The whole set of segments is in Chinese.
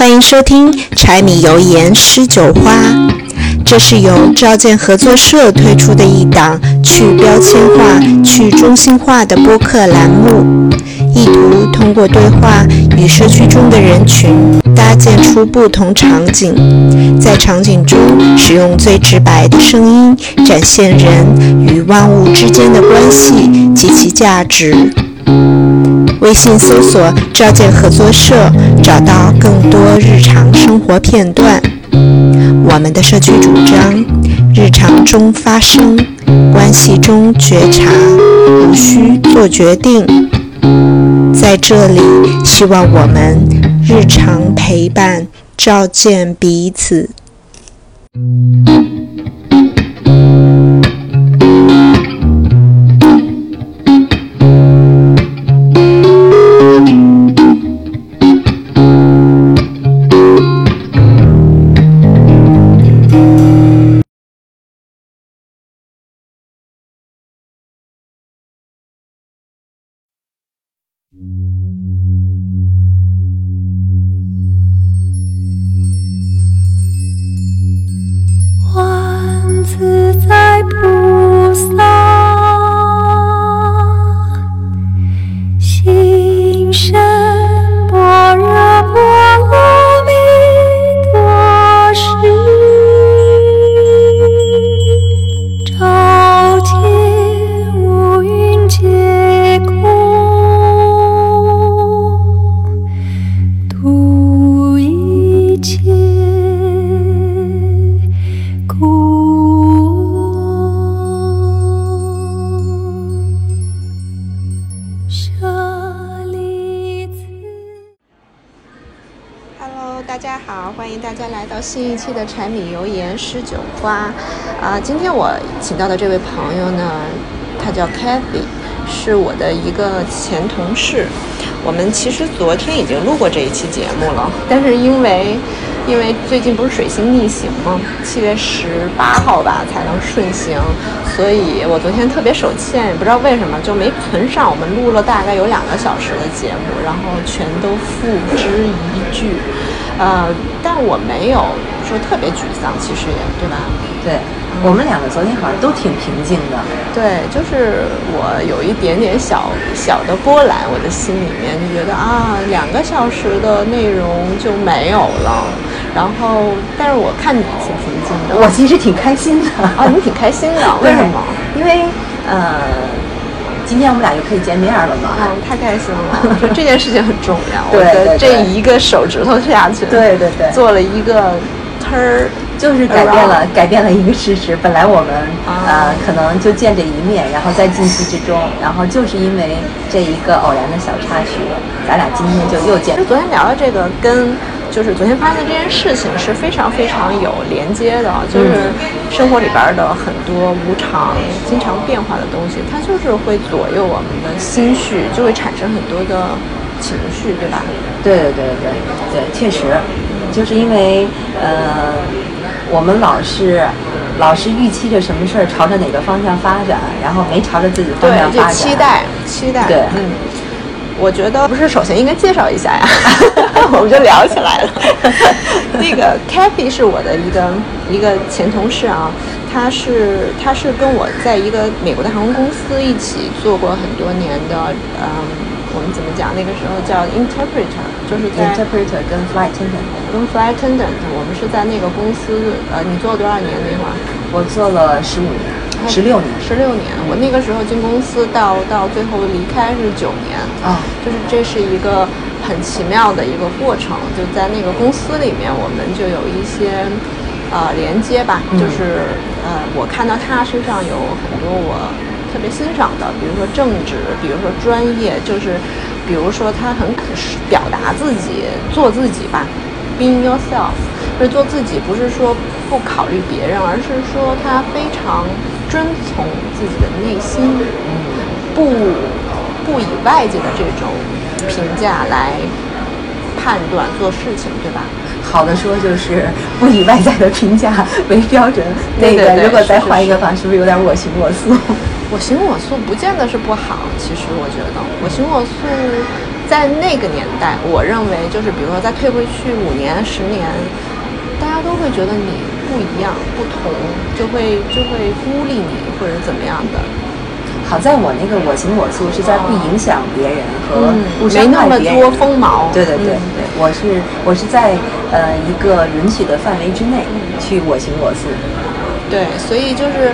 欢迎收听柴米油盐诗酒花，这是由赵建合作社推出的一档去标签化、去中心化的播客栏目，意图通过对话与社区中的人群搭建出不同场景，在场景中使用最直白的声音展现人与万物之间的关系及其价值。微信搜索“照见合作社”，找到更多日常生活片段。我们的社区主张：日常中发生，关系中觉察，无需做决定。在这里，希望我们日常陪伴，照见彼此。到的这位朋友呢，他叫 Kathy，是我的一个前同事。我们其实昨天已经录过这一期节目了，但是因为因为最近不是水星逆行吗？七月十八号吧才能顺行，所以我昨天特别手欠，也不知道为什么就没存上。我们录了大概有两个小时的节目，然后全都付之一炬。呃，但我没有说特别沮丧，其实也对吧？对，我们两个昨天好像都挺平静的。对，就是我有一点点小小的波澜，我的心里面就觉得啊，两个小时的内容就没有了。然后，但是我看你挺平静的，我其实挺开心的。啊，你挺开心的，为什么？因为呃。今天我们俩就可以见面了嘛？嗯，太开心了！说这件事情很重要。对对对，这一个手指头下去，对对对，做了一个 turn，就是改变了改变了一个事实。本来我们呃可能就见这一面，然后在进去之中，然后就是因为这一个偶然的小插曲，咱俩今天就又见。就昨天聊的这个跟。就是昨天发生的这件事情是非常非常有连接的，就是生活里边的很多无常、经常变化的东西，它就是会左右我们的心绪，就会产生很多的情绪，对吧？对对对对对，确实，就是因为呃，我们老是老是预期着什么事儿朝着哪个方向发展，然后没朝着自己方向发展，对期待期待，对，嗯。我觉得不是，首先应该介绍一下呀，我们就聊起来了。那个 Kathy 是我的一个一个前同事啊，他是他是跟我在一个美国的航空公司一起做过很多年的，嗯，我们怎么讲？那个时候叫 interpreter，就是在 interpreter 跟 flight attendant，跟 flight attendant，我们是在那个公司，呃，你做了多少年那会儿？我做了十五年。十六年，十六年。我那个时候进公司，到到最后离开是九年啊，就是这是一个很奇妙的一个过程。就在那个公司里面，我们就有一些呃连接吧，就是呃，我看到他身上有很多我特别欣赏的，比如说正直，比如说专业，就是比如说他很表达自己，做自己吧，being yourself，就是做自己，不是说不考虑别人，而是说他非常。遵从自己的内心，不不以外界的这种评价来判断做事情，对吧？好的说就是不以外在的评价为标准。那个如果再换一个法，是不是有点我行我素？我行我素不见得是不好，其实我觉得我行我素在那个年代，我认为就是比如说再退回去五年、十年，大家都会觉得你不一样、不同，就会就会孤立你或者怎么样的。好在我那个我行我素是在不影响别人和不没那么伤害别人多锋芒。对对对嗯对，我是我是在呃一个允许的范围之内去我行我素。对，所以就是，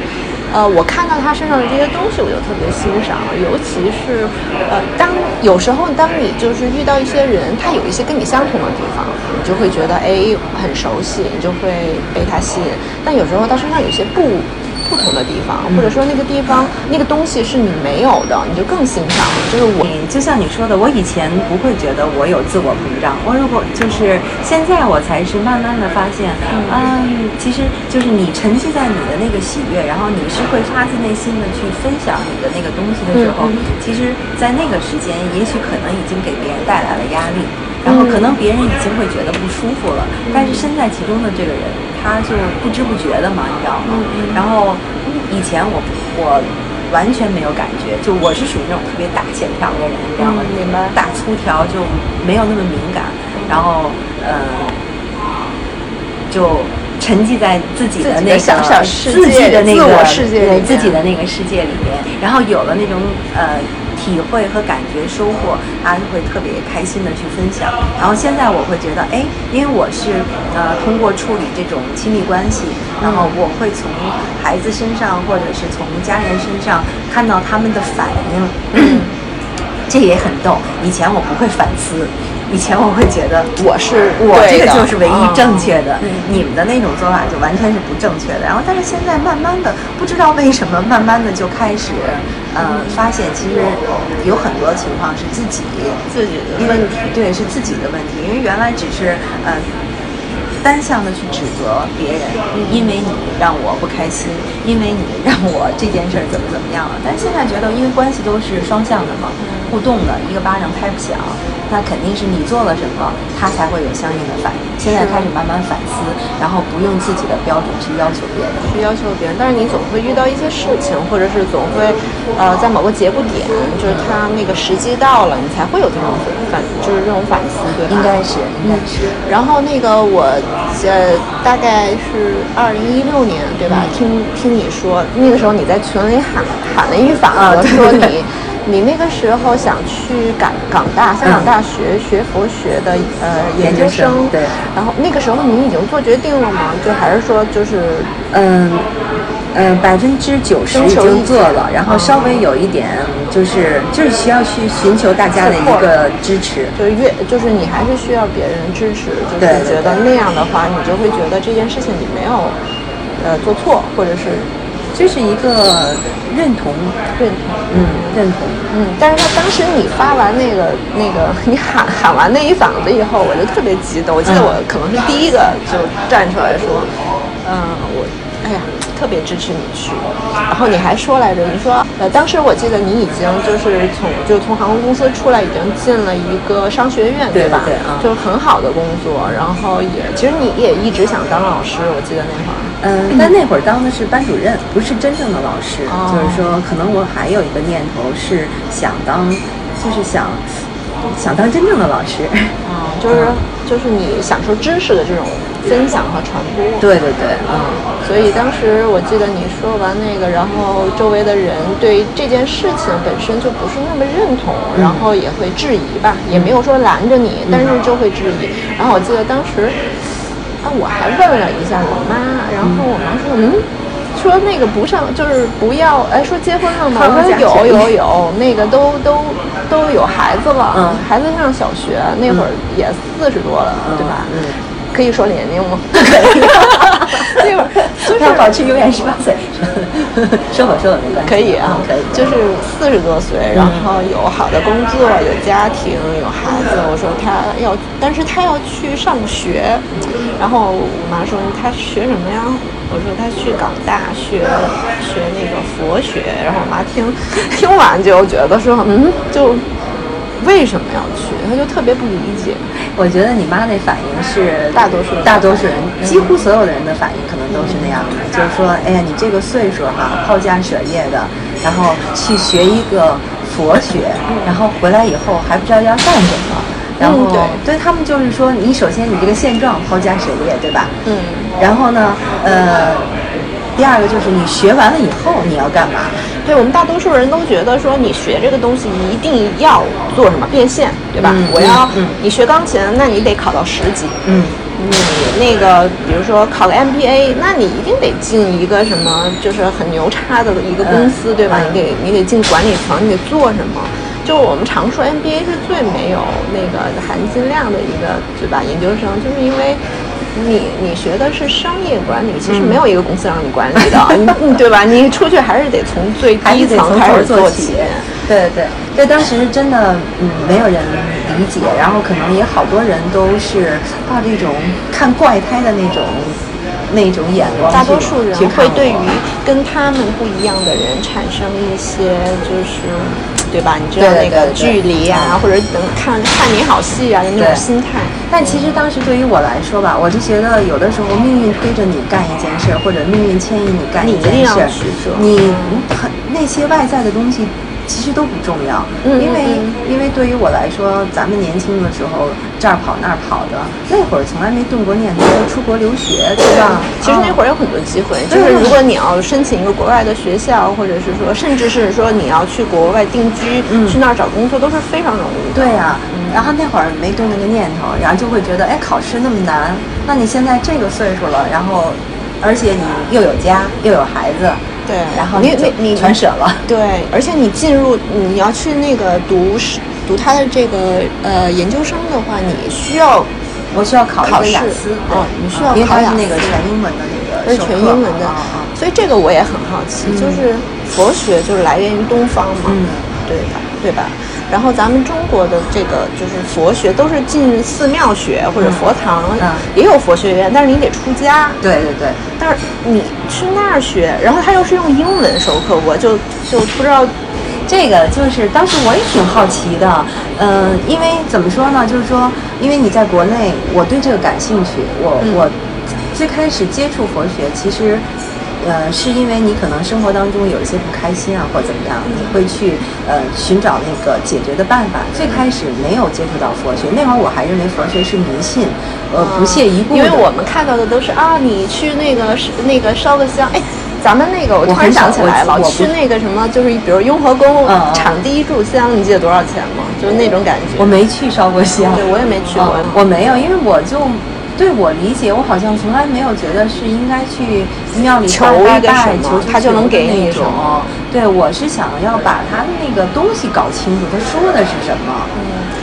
呃，我看到他身上的这些东西，我就特别欣赏，尤其是，呃，当有时候当你就是遇到一些人，他有一些跟你相同的地方，你就会觉得哎很熟悉，你就会被他吸引。但有时候他身上有些不不同的地方，或者说那个地方那个东西是你没有的，你就更欣赏。就是我就像你说的，我以前不会觉得我有自我膨胀，我如果就是现在我才是慢慢的发现，嗯，其实就是你沉浸在你的那个喜悦，然后你是会发自内心的去分享你的那个东西的时候，嗯。其实，在那个时间，也许可能已经给别人带来了压力，然后可能别人已经会觉得不舒服了，但是身在其中的这个人，他就不知不觉的嘛，你知道吗？然后以前我我完全没有感觉，就我是属于那种特别大线条的人，你知道吗？大粗条就没有那么敏感，然后呃，就沉浸在自己的那个自己的那个我世界里对自己的那个世界里面，然后有了那种呃。体会和感觉收获，他就会特别开心的去分享。然后现在我会觉得，哎，因为我是呃通过处理这种亲密关系，那么我会从孩子身上或者是从家人身上看到他们的反应，这也很逗。以前我不会反思，以前我会觉得我是我这个就是唯一嗯。正确的，你们的那种做法就完全是不正确的。然后，但是现在慢慢的，不知道为什么，慢慢的就开始，呃，发现其实有很多情况是自己自己的问题。对是自己的问题，因为原来只是呃单向的去指责别人，因为你让我不开心，因为你让我这件事儿怎么怎么样了。但是现在觉得，因为关系都是双向的嘛，互动的，一个巴掌拍不响，那肯定是你做了什么，他才会有相应的反应。现在开始慢慢反思，然后不用自己的标准去要求别人。去要求别人，但是你总会遇到一些事情，或者是总会，呃，在某个节骨点，就是他那个时机到了，你才会有这种反，就是这种反思，对吧？应该是，应该是。然后那个我，呃，大概是二零一六年，对吧？听听你说，那个时候你在群里喊喊了一句反啊对。额，说对你你那个时候想去港港大香港大学学佛学的呃研究生。生，对。然后那个时候你已经做决定了吗？就还是说就是嗯嗯，百分之九十已经做了，然后稍微有一点就是就是需要去寻求大家的一个支持。就是越就是你还是需要别人支持，就是觉得那样的话，你就会觉得这件事情你没有呃做错，或者是这是一个认同，认同。嗯，认同。嗯，但是他当时你发完那个那个 你喊喊完那一嗓子以后，我就特别激动。我记得我可能是第一个就站出来说，嗯，特别支持你去。然后你还说来着，你说呃，当时我记得你已经就是从就从航空公司出来，已经进了一个商学院，对吧？对啊就是很好的工作，然后也其实你也一直想当老师，我记得那会儿。嗯，但那会儿当的是班主任，不是真正的老师。哦就是说，可能我还有一个念头是想当，就是想想当真正的老师。嗯、就是就是你享受知识的这种分享和传播。对对对，嗯。所以当时我记得你说完那个，然后周围的人对这件事情本身就不是那么认同，然后也会质疑吧，也没有说拦着你，但是就会质疑。然后我记得当时，啊，我还问了一下我妈，然后我妈说，嗯。说那个不上就是不要，哎，说结婚了吗？我说有有有，那个都都都有孩子了，嗯孩子上小学，那会儿也四十多了，对吧？嗯可以说年龄吗？不 可以。那会儿就是保持永远十八岁。说吧说吧，没关系。可以啊嗯，可以。就是四十多岁，然后有好的工作，有家庭，有孩子。我说他要，但是他要去上学，然后我妈说他学什么呀？我说他去港大学学那个佛学，然后我妈听 听完就觉得说，嗯，就为什么要去？他就特别不理解。我觉得你妈那反应是大多数大多数人，几乎所有的人的反应可能都是那样的，就是说，哎呀，你这个岁数哈，抛家舍业的，然后去学一个佛学，然后回来以后还不知道要干什么。然后对他们就是说，你首先你这个现状抛家舍业，对吧？嗯。然后呢，呃，第二个就是你学完了以后你要干嘛？对我们大多数人都觉得说，你学这个东西一定要做什么变现，对吧？嗯我要、你学钢琴，那你得考到十级。嗯，你那个，比如说考个 MBA，那你一定得进一个什么，就是很牛叉的一个公司，对吧？嗯你得你得进管理层，你得做什么？就我们常说 MBA 是最没有那个含金量的一个，对吧？研究生，就是因为你你学的是商业管理，其实没有一个公司让你管理的，对吧？你出去还是得从最低层开始做起起。。对对对，对，当时真的嗯没有人理解，然后可能也好多人都是抱着一种看怪胎的那种那种眼光，大多数人会对于跟他们不一样的人产生一些就是，对吧？你知道那个距离啊，或者等看看你好戏啊的那种心态。但其实当时对于我来说吧，我就觉得有的时候命运推着你干一件事儿，或者命运牵引你干一件事儿你很那些外在的东西其实都不重要，嗯因为嗯因为对于我来说，咱们年轻的时候这儿跑那儿跑的，那会儿从来没动过念头出国留学，对吧？其实那会儿儿有很多机会，就是如果你要申请一个国外的学校，或者是说，甚至是说你要去国外定居，嗯。去那儿找工作，都是非常容易的。对呀、然后那会儿没动那个念头，然后就会觉得，哎，考试那么难，那你现在这个岁数了，然后，而且你又有家又有孩子，对。然后你你你全舍了。对，而且你进入你要去那个读是读他的这个呃研究生的话，你需要我需要考雅思，哦你需要考雅思。是那个全英文的那个而是全英文的。所以这个我也很好奇，就是佛学就是来源于东方嘛，嗯。对吧？对吧？然后咱们中国的这个就是佛学都是进寺庙学或者佛堂，嗯也有佛学院，但是你得出家。对对对，但是你去那儿学，然后他又是用英文授课，我就就不知道这个就是当时我也挺好奇的，嗯、因为怎么说呢，就是说，因为你在国内，我对这个感兴趣，我、嗯我最开始接触佛学，其实。呃，是因为你可能生活当中有一些不开心啊，或怎么样，你会去呃寻找那个解决的办法。最开始没有接触到佛学，那会儿我还认为佛学是迷信，呃，不屑一顾。因为我们看到的都是啊，你去那个是那个烧个香，哎，咱们那个我突然想起来了，去那个什么，就是比如雍和宫场地一炷香，你记得多少钱吗？就是那种感觉。我没去烧过香，对我也没去过嗯我没有，因为我就对我理解，我好像从来没有觉得是应该去庙里求拜一个什么他就能给你什么。对，我是想要把他的那个东西搞清楚，他说的是什么。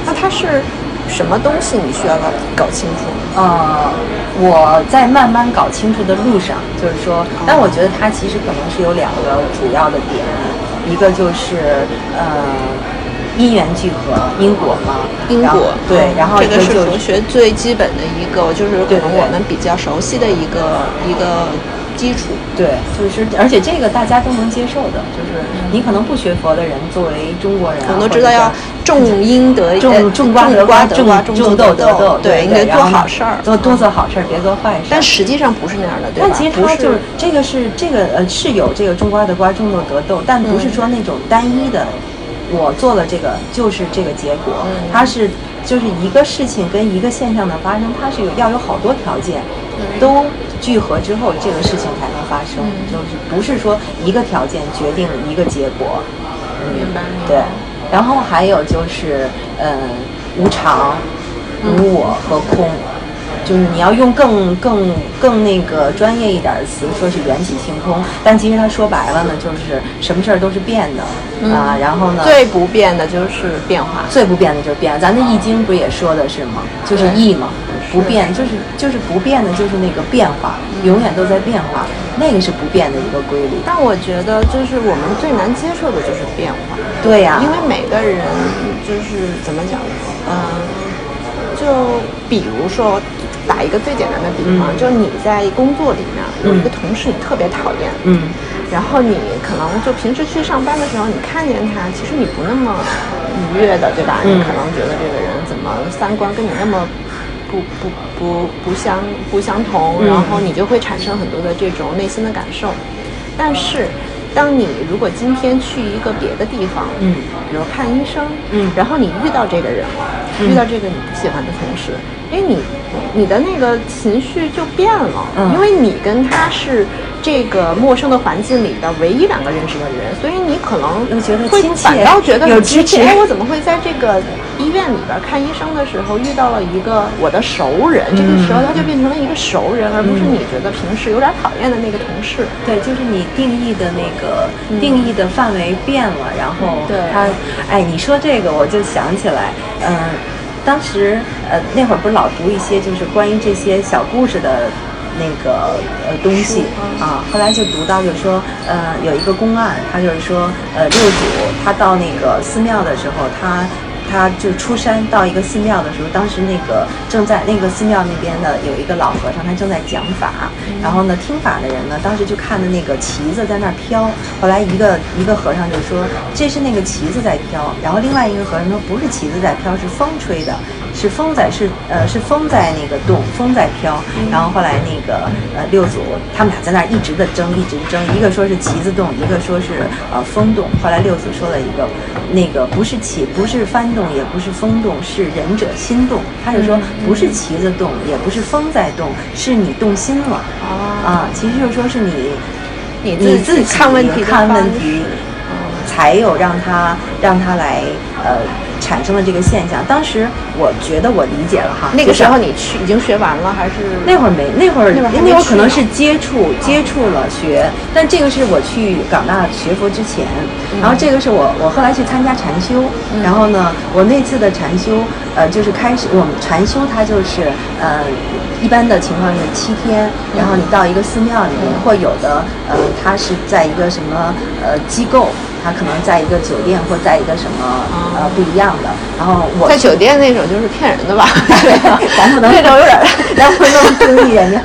那他是什么东西？你需要搞搞清楚。呃，我在慢慢搞清楚的路上，就是说，哦但我觉得他其实可能是有两个主要的点，一个就是呃因缘聚合，因果嘛，因果对，嗯然后这个是佛学最基本的一个，就是可能我们比较熟悉的一个一个基础。对，就是而且这个大家都能接受的，就是你可能不学佛的人，作为中国人啊，我们都知道要种因得种呃种瓜得种瓜种种种豆得豆，对，你得然后呢做好事儿，多多嗯做好事儿，别做坏事儿。但实际上不是那样的，对吧？但其实不是它就是这个是这个呃是有这个种瓜得瓜，种豆得豆，但不是说那种单一的，我做了这个就是这个结果，嗯。它是就是一个事情跟一个现象的发生，它是有要有好多条件，嗯。都聚合之后这个事情才能发生，就是不是说一个条件决定一个结果，嗯对，然后还有就是呃无常、无我和空。就是你要用更更更那个专业一点的词，说是缘起性空，但其实它说白了呢，就是什么事儿都是变的、啊。然后呢，最不变的就是变化。最不变的就是变。咱的《易经》不也说的是吗？就是易嘛，不变就是就是不变的，就是那个变化，永远都在变化，那个是不变的一个规律。但我觉得，就是我们最难接受的就是变化。对呀、因为每个人就是怎么讲呢？嗯，就比如说打一个最简单的比方，嗯就你在工作里面有一个同事你特别讨厌，嗯，然后你可能就平时去上班的时候，你看见他，其实你不那么愉悦的，对吧？嗯你可能觉得这个人怎么三观跟你那么不不不不相不相同，嗯然后你就会产生很多的这种内心的感受。但是当你如果今天去一个别的地方，嗯，比如看医生，嗯。然后你遇到这个人了，嗯。遇到这个你不喜欢的同事，哎，你你的那个情绪就变了，嗯。因为你跟他是这个陌生的环境里的唯一两个认识的人，所以你可能又觉得会亲切反倒觉得有很亲切。支持哎，我怎么会在这个医院里边看医生的时候遇到了一个我的熟人？这个时候他就变成了一个熟人，而不是你觉得平时有点讨厌的那个同事。对，就是你定义的那个、定义的范围变了，然后对他，哎，你说这个我就想起来，嗯、当时呃那会儿不是老读一些就是关于这些小故事的。那个呃东西啊，后来就读到就是说，呃，有一个公案，他就是说，呃，六祖他到那个寺庙的时候，他他就出山到一个寺庙的时候，当时那个正在那个寺庙那边的有一个老和尚，他正在讲法，然后呢听法的人呢，当时就看着那个旗子在那儿飘，后来一个一个和尚就说这是那个旗子在飘，然后另外一个和尚说不是旗子在飘，是风吹的，是风在是呃是风在那个动，风在飘，然后后来那个呃六祖他们俩在那儿一直的争，一直争，一个说是旗子动，一个说是呃风动，后来六祖说了一个那个不是旗不是翻动，也不是风动，是仁者心动，他就说不是旗子动，也不是风在动，是你动心了啊，其实就是说是你你你自己看问题看问题，才有让他让他来呃产生了这个现象。当时我觉得我理解了哈，那个时候你去已经学完了还是那会儿没，那会儿那会儿可能是接触接触了学，但这个是我去港大学佛之前，然后这个是我我后来去参加禅修，然后呢，我那次的禅修，呃，就是开始我们禅修它就是呃。一般的情况是七天，然后你到一个寺庙里面，或有的呃，它是在一个什么呃机构，它可能在一个酒店或在一个什么呃不一样的。然后我在酒店那种就是骗人的吧？咱不能那种有点，咱不能定义人家，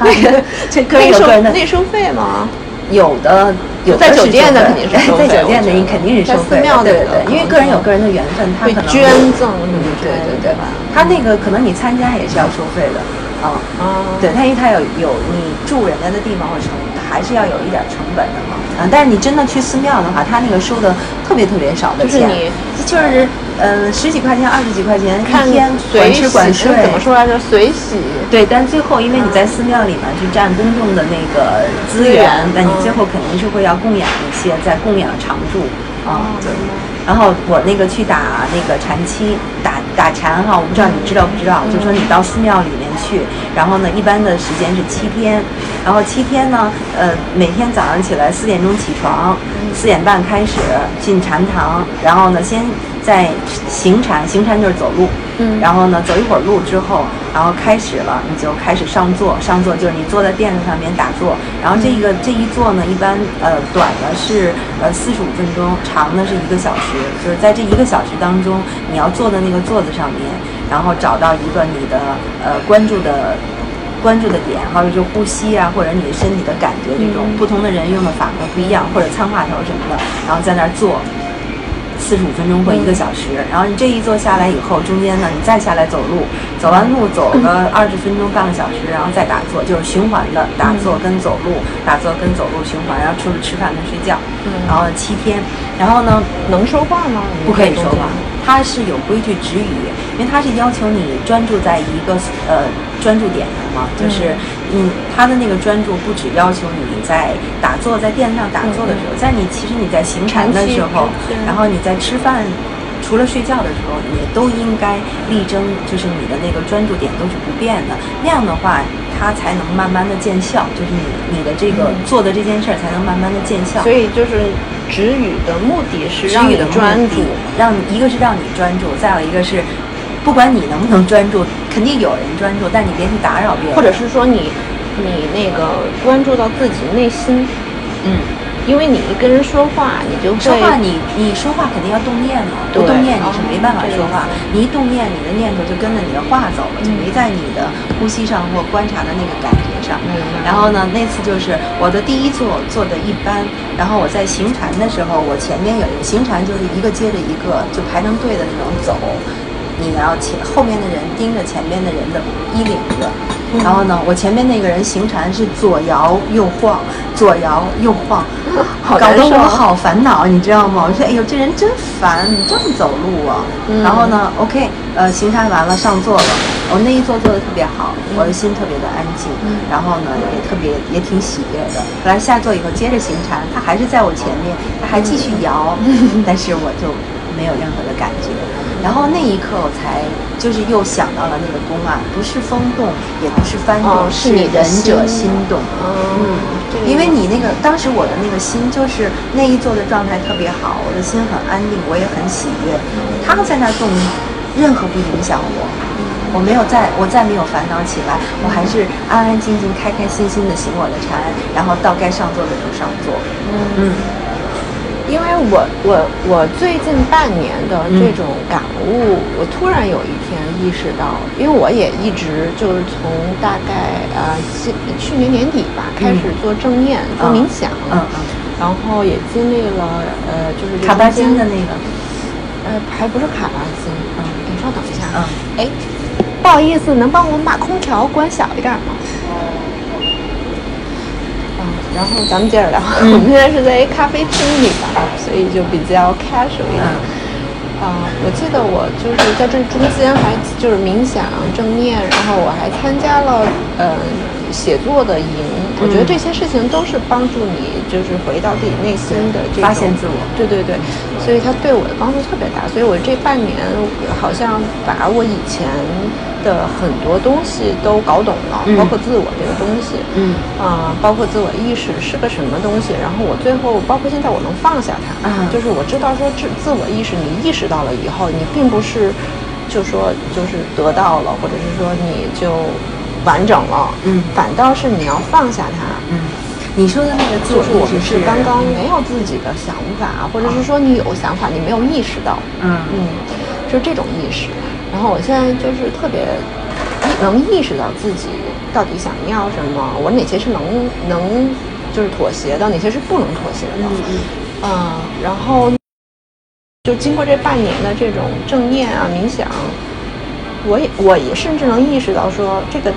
这个人那收有人的那收费吗？有的有的在酒店的肯定是收费在酒店的你肯定是收费的，对对对，因为个人有个人的缘分，他可能会捐赠什么之对对对吧？他那个可能你参加也是要收费的，啊。啊，对，他因为他有有你住人家的地方或成，还是要有一点成本的嘛。啊，但是你真的去寺庙的话，他那个收的特别特别少的钱，就是你就是呃十几块钱、二十几块钱看一天，随管吃管喜睡，怎么说来着？随喜。对，但最后因为你在寺庙里面去占公众的那个资资源源，那你嗯最后肯定是会要供养一些，在供养常住啊。对。然后我那个去打那个禅期，打打禅哈，我不知道你知道不知道，就说你到寺庙里面去，然后呢，一般的时间是七天，然后七天呢，呃，每天早上起来四点钟起床，四点半开始进禅堂，然后呢，先在行禅，行禅就是走路，嗯然后呢，走一会儿路之后，然后开始了，你就开始上座。上座就是你坐在垫子上面打坐。然后这个这一坐呢，一般呃短的是呃四十五分钟，长的是一个小时。就是在这一个小时当中，你要坐在那个座子上面，然后找到一个你的呃关注的。关注的点，或者就呼吸啊，或者你身体的感觉，这种不同的人用的法门不一样，或者参话头什么的，然后在那儿坐，四十五分钟或一个小时，然后你这一坐下来以后，中间呢你再下来走路，走完路走个二十分钟半个小时，然后再打坐，就是循环的打坐跟走路，打坐跟走路循环，然后除了吃饭跟睡觉，然后七天，然后呢能说话吗？不可以说话，它是有规矩止语，因为它是要求你专注在一个呃专注点上嘛，就是嗯，他的那个专注不只要求你在打坐在垫子上打坐的时候，在你其实你在行禅的时候然后你在吃饭。除了睡觉的时候，也都应该力争，就是你的那个专注点都是不变的。那样的话，它才能慢慢的见效，就是你你的这个做的这件事儿才能慢慢的见效。所以就是止语的目的是让你的专注。让一个是让你专注，再有一个是，不管你能不能专注，肯定有人专注，但你别去打扰别人，或者是说你你那个关注到自己内心，嗯，因为你一跟人说话，你就会说话你你说话肯定要动念嘛，不动念你是没办法哦说话，你一动念，你的念头就跟着你的话走了，就没在你的呼吸上或观察的那个感觉上。嗯。然后呢，那次就是我的第一坐做的一般，然后我在行禅的时候，我前面有一个行禅就是一个接着一个就排成队的那种走。你要前后面的人盯着前面的人的衣领子，然后呢，我前面那个人行禅是左摇右晃，左摇右晃，好搞得我好烦恼，你知道吗？我说，哎呦，这人真烦，你这么走路啊？然后呢，OK，呃，行禅完了，上座了，我那一座做的特别好，我的心特别的安静，然后呢，也特别也挺喜悦的。后来下座以后接着行禅，他还是在我前面，他还继续摇，但是我就没有任何的感觉。然后那一刻我才就是又想到了那个宫啊，不是风动，也不是幡动，哦是你的仁者心心动。嗯，这个因为你那个当时我的那个心就是那一座的状态特别好，我的心很安定，我也很喜悦。他们在那儿动，任何不影响我，我没有再我再没有烦恼起来，我还是安安静静、开开心心的行我的禅，然后到该上座的时候上座。嗯因为我我我最近半年的这种感悟，我突然有一天意识到，因为我也一直就是从大概呃去去年年底吧开始做正念、做冥想，嗯嗯，然后也经历了呃就是卡巴金的那个，呃还不是卡巴金，嗯，你稍等一下，嗯，哎，不好意思，能帮我们把空调关小一点吗？嗯，然后咱们接着聊。我们现在是在一咖啡厅里边儿，所以就比较 casual 一点。啊、我记得我就是在这中间还就是冥想、正念，然后我还参加了呃写作的营。我觉得这些事情都是帮助你就是回到自己内心的这种发现自我对对对，所以它对我的帮助特别大。所以我这半年好像把我以前的很多东西都搞懂了，嗯包括自我这个东西，嗯啊、包括自我意识是个什么东西。然后我最后，包括现在我能放下它，嗯就是我知道说自自我意识，你意识到了以后，你并不是就说就是得到了，或者是说你就完整了，嗯。反倒是你要放下它，嗯，你说的那个自我们意识是刚刚没有自己的想法，或者是说你有想法，你没有意识到，嗯。嗯，是这种意识。然后我现在就是特别能意识到自己到底想要什么，我哪些是能能就是妥协的，哪些是不能妥协的，嗯。嗯，然后就经过这半年的这种正念啊冥想，我也我也甚至能意识到说这个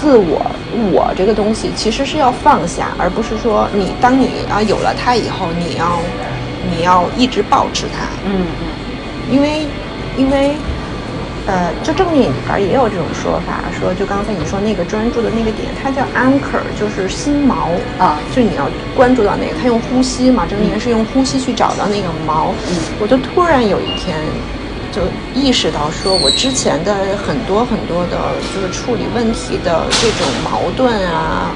自我我这个东西其实是要放下，而不是说你当你啊有了它以后，你要你要一直保持它，嗯嗯。因为因为呃，就正念里边也有这种说法，说就刚才你说那个专注的那个点，它叫 anchor，就是心锚啊。就你要关注到那个，它用呼吸嘛，正念是用呼吸去找到那个锚。嗯。我就突然有一天就意识到，说我之前的很多很多的，就是处理问题的这种矛盾啊，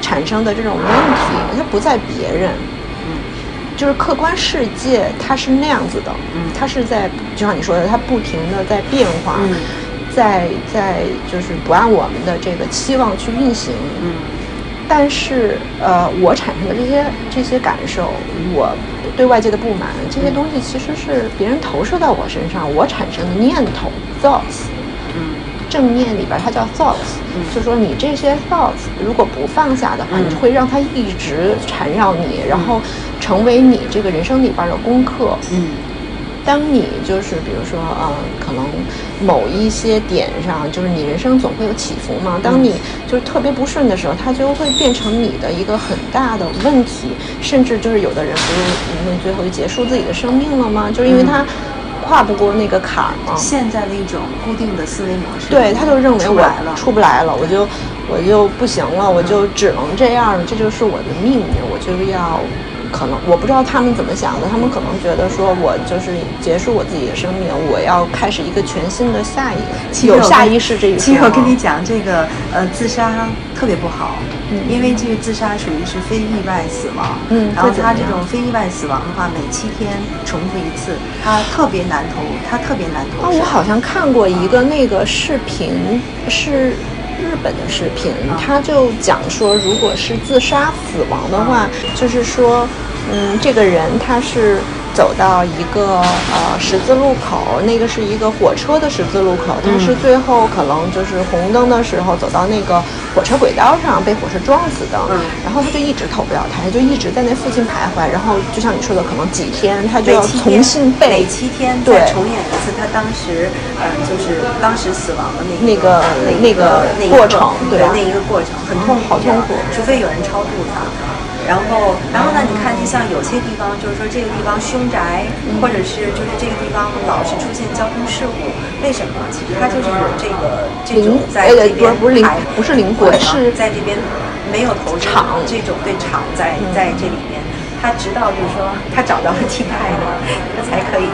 产生的这种问题，它不在别人。嗯就是客观世界，它是那样子的，嗯。它是在，就像你说的，它不停的在变化，嗯。在在就是不按我们的这个期望去运行，嗯但是呃，我产生的这些这些感受，我对外界的不满，这些东西其实是别人投射到我身上，我产生的念头 thoughts，嗯。正念里边它叫 thoughts，、嗯。就说你这些 thoughts 如果不放下的话，嗯。你会让它一直缠绕你，然后成为你这个人生里边的功课。嗯当你就是比如说呃，可能某一些点上，就是你人生总会有起伏嘛。当你就是特别不顺的时候，它就会变成你的一个很大的问题，甚至就是有的人不是因为最后就结束自己的生命了吗？就是因为他跨不过那个坎儿嘛。现在的一种固定的思维模式，对，他就认为我出来了，出不来了，我就我就不行了，我就只能这样了，这就是我的命运，我就要。可能我不知道他们怎么想的，他们可能觉得说我就是结束我自己的生命，我要开始一个全新的下一其实我跟有下意识这一说。其实我跟你讲，这个呃自杀特别不好，嗯因为这个自杀属于是非意外死亡，嗯然后他这种非意外死亡的话，每七天重复一次，他特别难投，他特别难投啊，我好像看过一个那个视频，是日本的视频，他就讲说，如果是自杀死亡的话，就是说，嗯，这个人他是走到一个呃十字路口，那个是一个火车的十字路口，他是最后可能就是红灯的时候走到那个火车轨道上被火车撞死的，嗯。然后他就一直投不了胎，就一直在那附近徘徊，然后就像你说的，可能几天他就要重新被每七天对再重演一次他当时，呃，就是当时死亡的那那个那那个那个过程对那一个过程很痛苦，好痛苦除非有人超度他。然后，然后呢？你看，就像有些地方，就是说这个地方凶宅，嗯或者是就是这个地方老是出现交通事故，为什么？其实它就是有这个这种在呃这边不是不是灵排不是灵魂是在这边没有投生场这种对场在嗯在这里面，他直到就是说他找到了替代的，他才可以，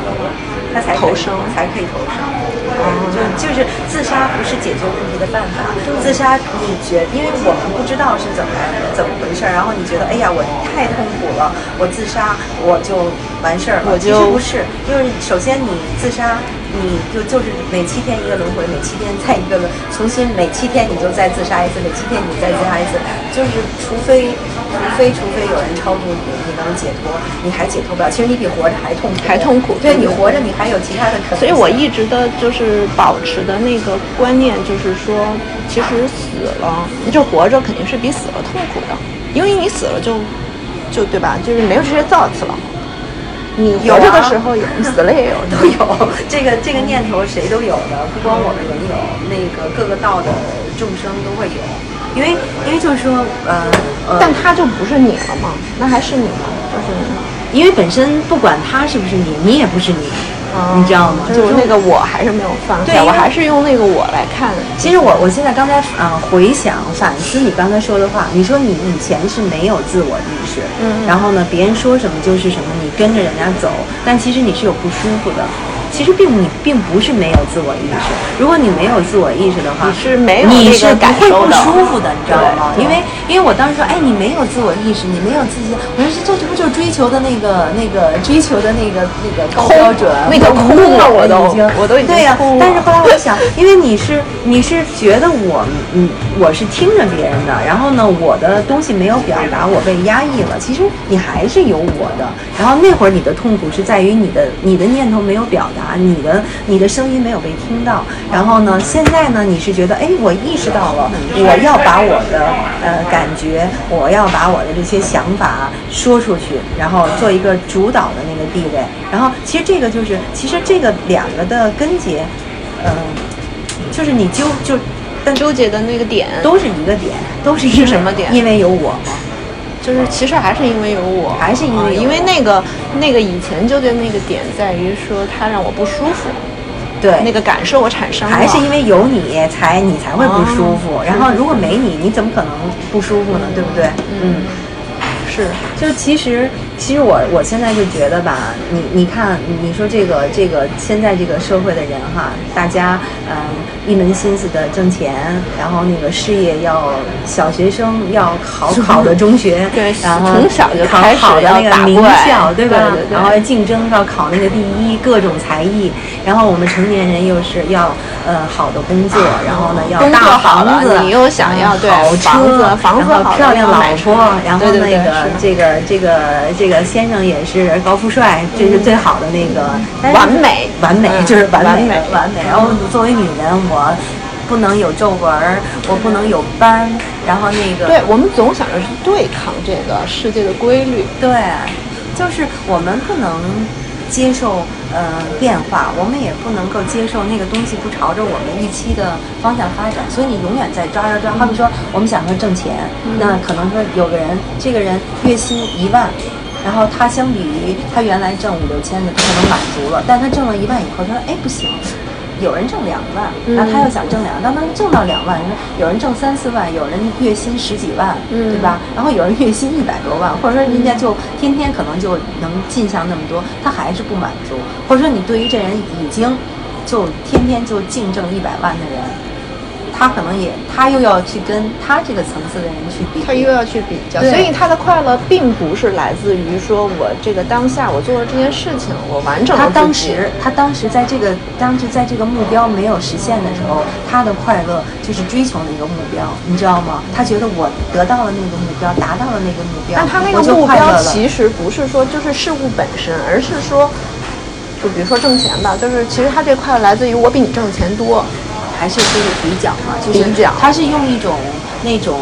他才投生才可以投生。就就是自杀不是解决问题的办法，自杀你觉，因为我们不知道是怎么怎么回事儿，然后你觉得哎呀我太痛苦了，我自杀我就完事儿了，我其实就不是，就是首先你自杀。你就就是每七天一个轮回，每七天再一个轮，重新每七天你就再自杀一次，每七天你再自杀一次，就是除非除非除非有人超度你，你能解脱，你还解脱不了。其实你比活着还痛苦，还痛苦对对你活着，你还有其他的可能。所以我一直的就是保持的那个观念，就是说，其实死了，就活着肯定是比死了痛苦的，因为你死了就，就对吧？就是没有这些 thoughts 了。你有活着的啊。时候有，你死了也有，都有。这个这个念头，谁都有的，不光我们人有，那个各个道的众生都会有。因为因为就是说，呃呃，但他就不是你了嘛，那还是你吗？就是因为本身不管他是不是你，你也不是你，嗯你知道吗？就是那个我还是没有放下，对我还是用那个我来看。其实我我现在刚才啊、呃回想反思你刚才说的话，你说你以前是没有自我意识，嗯然后呢别人说什么就是什么，你跟着人家走，但其实你是有不舒服的。其实并你并不是没有自我意识，如果你没有自我意识的话，你是没有你那个是不会不舒服的，你知道吗？因为因为我当时说，哎，你没有自我意识，你没有自己，我说这这不就是追求的那个那个追求的那个那个高标准，那个空空了我都已经我都已经对呀、但是后来我想，因为你是你是觉得我嗯我是听着别人的，然后呢我的东西没有表达，我被压抑了。其实你还是有我的，然后那会儿你的痛苦是在于你的你的念头没有表达，你的你的声音没有被听到。然后呢，现在呢你是觉得哎我意识到了，我要把我的呃感觉，我要把我的这些想法说出去，然后做一个主导的那个地位。然后其实这个就是其实这个两个的根结，嗯、就是你纠就，但纠结的那个点，都是一个点，都是一个什么点因为有我嘛。就是其实还是因为有我，还是因为啊因为那个那个以前纠结那个点在于说它让我不舒服，对，那个感受我产生了，还是因为有你才你才会不舒服。哦然后如果没你，你怎么可能不舒服呢？对不对？嗯。是就其实，其实我我现在就觉得吧，你你看，你说这个这个现在这个社会的人哈，大家嗯一门心思的挣钱，然后那个事业要小学生要考考的中学，对然后从小就考开始好的那要个名校，对吧？对对对然后竞争要考那个第一，各种才艺，然后我们成年人又是要呃好的工作，然后呢要大房子，你又想要对嗯好车，然后好漂亮老婆，然后那个这个这个这个先生也是高富帅，这是最好的那个完美完美嗯就是完美完美。然后作为女人，我不能有皱纹儿，我不能有斑，然后那个对我们总想着是对抗这个世界的规律，对，就是我们不能接受呃变化，我们也不能够接受那个东西不朝着我们预期的方向发展，所以你永远在抓抓抓。好比说，我们想说挣钱，那可能说有个人，这个人月薪一万。然后他相比于他原来挣五六千的，他可能满足了，但他挣了一万以后，他说：“哎，不行，有人挣两万，然后他又想挣两万，当他挣到两万，有人挣三四万，有人月薪十几万，嗯对吧？然后有人月薪一百多万，或者说人家就天天可能就能进项那么多，他还是不满足，或者说你对于这人已经就天天就净挣一百万的人，他可能也他又要去跟他这个层次的人去比，他又要去比较，所以他的快乐并不是来自于说我这个当下我做了这件事情，我完整了他当时，他当时在这个当时在这个目标没有实现的时候，他的快乐就是追求的一个目标，你知道吗？他觉得我得到了那个目标，达到了那个目标，但他那个目标。其实不是说就是事物本身，而是说，就比如说挣钱吧，就是其实他这快乐来自于我比你挣的钱多，还是就是比较嘛，就是比较他是用一种那种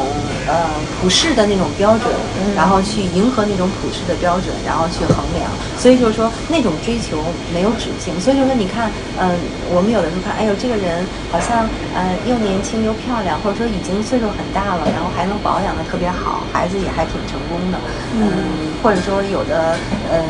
呃普世的那种标准，嗯然后去迎合那种普世的标准，然后去衡量。所以就是说那种追求没有止境。所以就是说你看，嗯、我们有的时候看，哎呦这个人好像呃又年轻又漂亮，或者说已经岁数很大了，然后还能保养的特别好，孩子也还挺成功的，嗯，或者说有的嗯。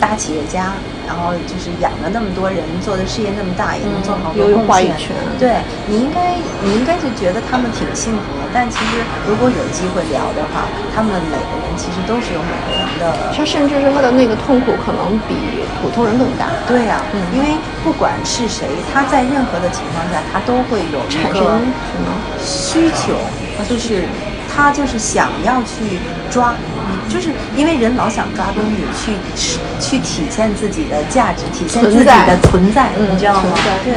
大企业家，然后就是养了那么多人，做的事业那么大，也能做好多贡献。对你应该，你应该是觉得他们挺幸福的。但其实如果有机会聊的话，他们每个人其实都是有每个人的。他甚至是他的那个痛苦可能比普通人更大，对呀、嗯因为不管是谁，他在任何的情况下，他都会有一产生个什么？需求，就是他就是想要去抓，就是因为人老想抓东西去去体现自己的价值，体现自己存在。的存在，嗯你知道吗？对，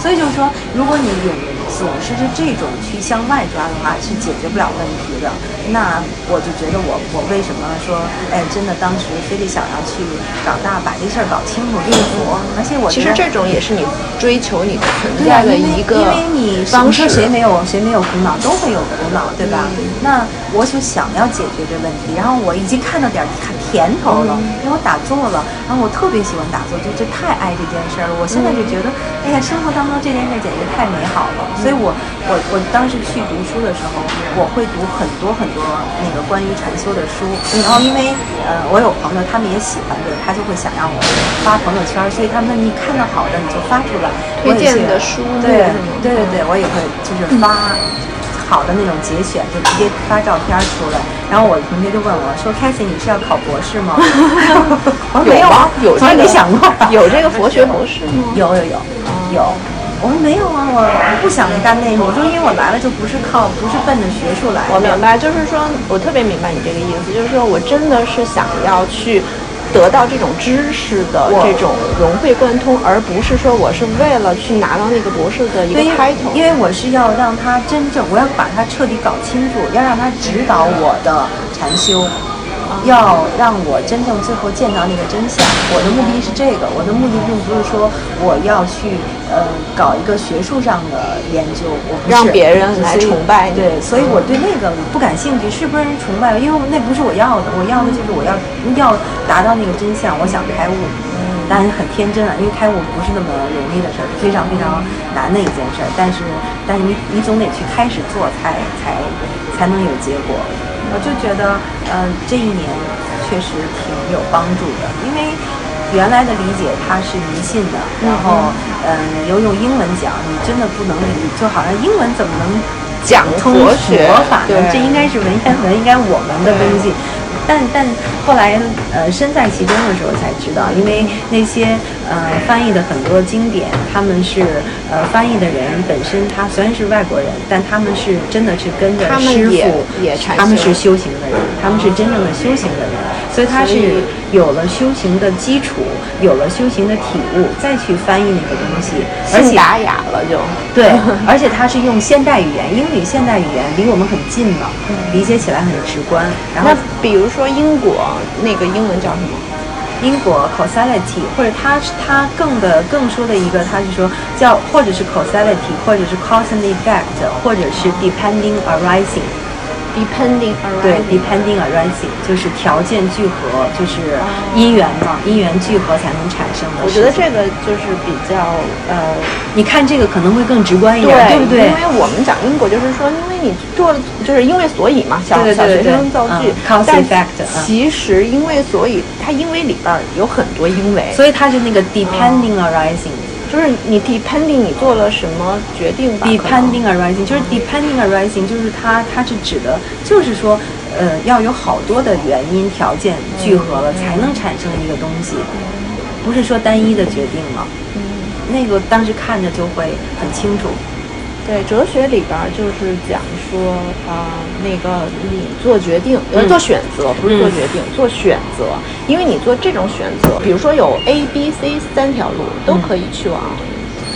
所以就是说，如果你永总是是这种去向外抓的话，是解决不了问题的。那我就觉得我我为什么说，哎，真的当时非得想要去长大，把这事儿搞清楚利索，而且我其实这种也是你追求你的存在的一个因为你方式。你说谁没有谁没有苦恼，都会有苦恼，对吧？那我就想要解决这问题，然后我已经看到点儿看甜头了，因为我打坐了，然后我特别喜欢打坐，就就太爱这件事儿了。我现在就觉得，哎呀，生活当中这件事儿简直太美好了。所以我我我当时去读书的时候，我会读很多很多那个关于禅修的书，然后因为呃我有朋友他们也喜欢这个，他就会想让我发朋友圈儿，所以他们你看到好的你就发出来。我推荐的书对对对对，我也会就是发好的那种节选，就直接发照片出来。然后我的同学就问我说：“ c a t h y，你是要考博士吗？” 我说没有啊，从来有这个没想过。有这个佛学博士吗？有有有有。我说没有啊，我我不想干那个。我说因为我来了就不是靠不是奔着学术来的。我明白，就是说我特别明白你这个意思，就是说我真的是想要去得到这种知识的这种融会贯通，而不是说我是为了去拿到那个博士的一个 title。因为我是要让他真正，我要把他彻底搞清楚，要让他指导我的禅修，要让我真正最后见到那个真相。我的目的是这个，我的目的并不是说我要去呃搞一个学术上的研究，我不是让别人来崇拜你对，所以我对那个不感兴趣，是不是人崇拜？因为那不是我要的，我要的就是我要要达到那个真相，我想开悟。当然很天真啊，因为开悟不是那么容易的事儿，是非常非常难的一件事儿。但是，但是你你总得去开始做才，才才能有结果。我就觉得，嗯、这一年确实挺有帮助的，因为原来的理解它是迷信的，然后，嗯，又用英文讲，你真的不能理，就好像英文怎么能讲通佛法呢？这应该是文言文，应该我们的东西。但但后来呃身在其中的时候才知道，因为那些呃翻译的很多经典，他们是呃翻译的人本身他虽然是外国人，但他们是真的是跟着师傅，他们是修行的人，他们是真正的修行的人，所以他是有了修行的基础，有了修行的体悟，再去翻译那个东西，而且信达雅了就。对，而且它是用现代语言，英语现代语言离我们很近嘛，理解起来很直观。然后那比如说英国那个英文叫什么？英国 causality，或者它它更的更说的一个，它是说叫或者是 causality，或者是 cause and effect，或者是 depending arising。Depending 对 arising。，depending arising 就是条件聚合，就是因缘嘛，因缘聚合才能产生的我。觉得这个就是比较呃，你看这个可能会更直观一点，对不对？因为我们讲因果，就是说，因为你做了，就是因为所以嘛，小对对对小学生造句嗯，cause 但 effect，嗯其实因为所以，它因为里边儿有很多因为，所以它是那个 depending arising。就是你 depending 你做了什么决定吧 depending arising 就是 depending arising，就是它它是指的，就是说，呃，要有好多的原因条件聚合了，才能产生一个东西，不是说单一的决定了。那个当时看着就会很清楚。对，哲学里边儿就是讲说啊、那个你做决定，呃，做选择，不是做决定，做选择。因为你做这种选择，比如说有 A、B、C 三条路都可以去往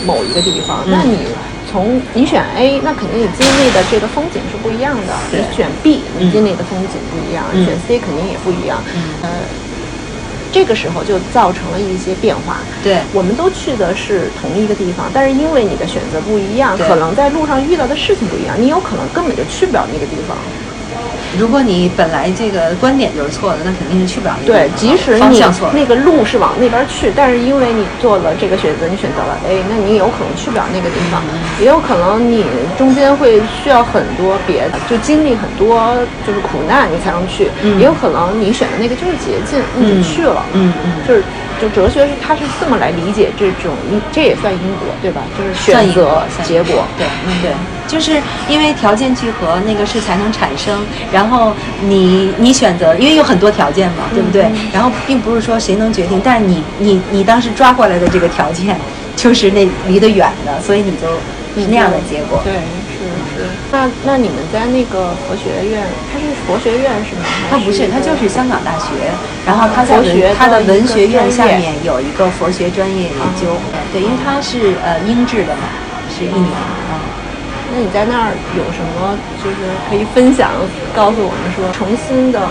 某一个地方，那你从你选 A，那肯定你经历的这个风景是不一样的；你选 B，你经历的风景不一样；嗯。选 C 肯定也不一样。呃，这个时候就造成了一些变化。对我们都去的是同一个地方，但是因为你的选择不一样，可能在路上遇到的事情不一样，你有可能根本就去不了那个地方。如果你本来这个观点就是错的，那肯定是去不了那个对即使你。那个路是往那边去，但是因为你做了这个选择，你选择了 A，那你有可能去不了那个地方，也有可能你中间会需要很多别的，就经历很多就是苦难，你才能去。嗯也有可能你选的那个就是捷径，你就去了。嗯嗯就是就哲学是他是这么来理解这种因，这也算因果，对吧？就是选择结果。对，嗯对，就是因为条件聚合，那个是才能产生。然后你你选择，因为有很多条件嘛，对不对？然后并不是说谁能决定，但是你你你当时抓过来的这个条件，就是那离得远的，所以你就是那样的结果。对。那那你们在那个佛学院，它是佛学院是吗？它不是，它就是香港大学，然后它在它的文学院下面有一个佛学专业研究，对，因为它是呃英制的嘛，是一年啊。那你在那儿有什么就是可以分享，告诉我们说，重新的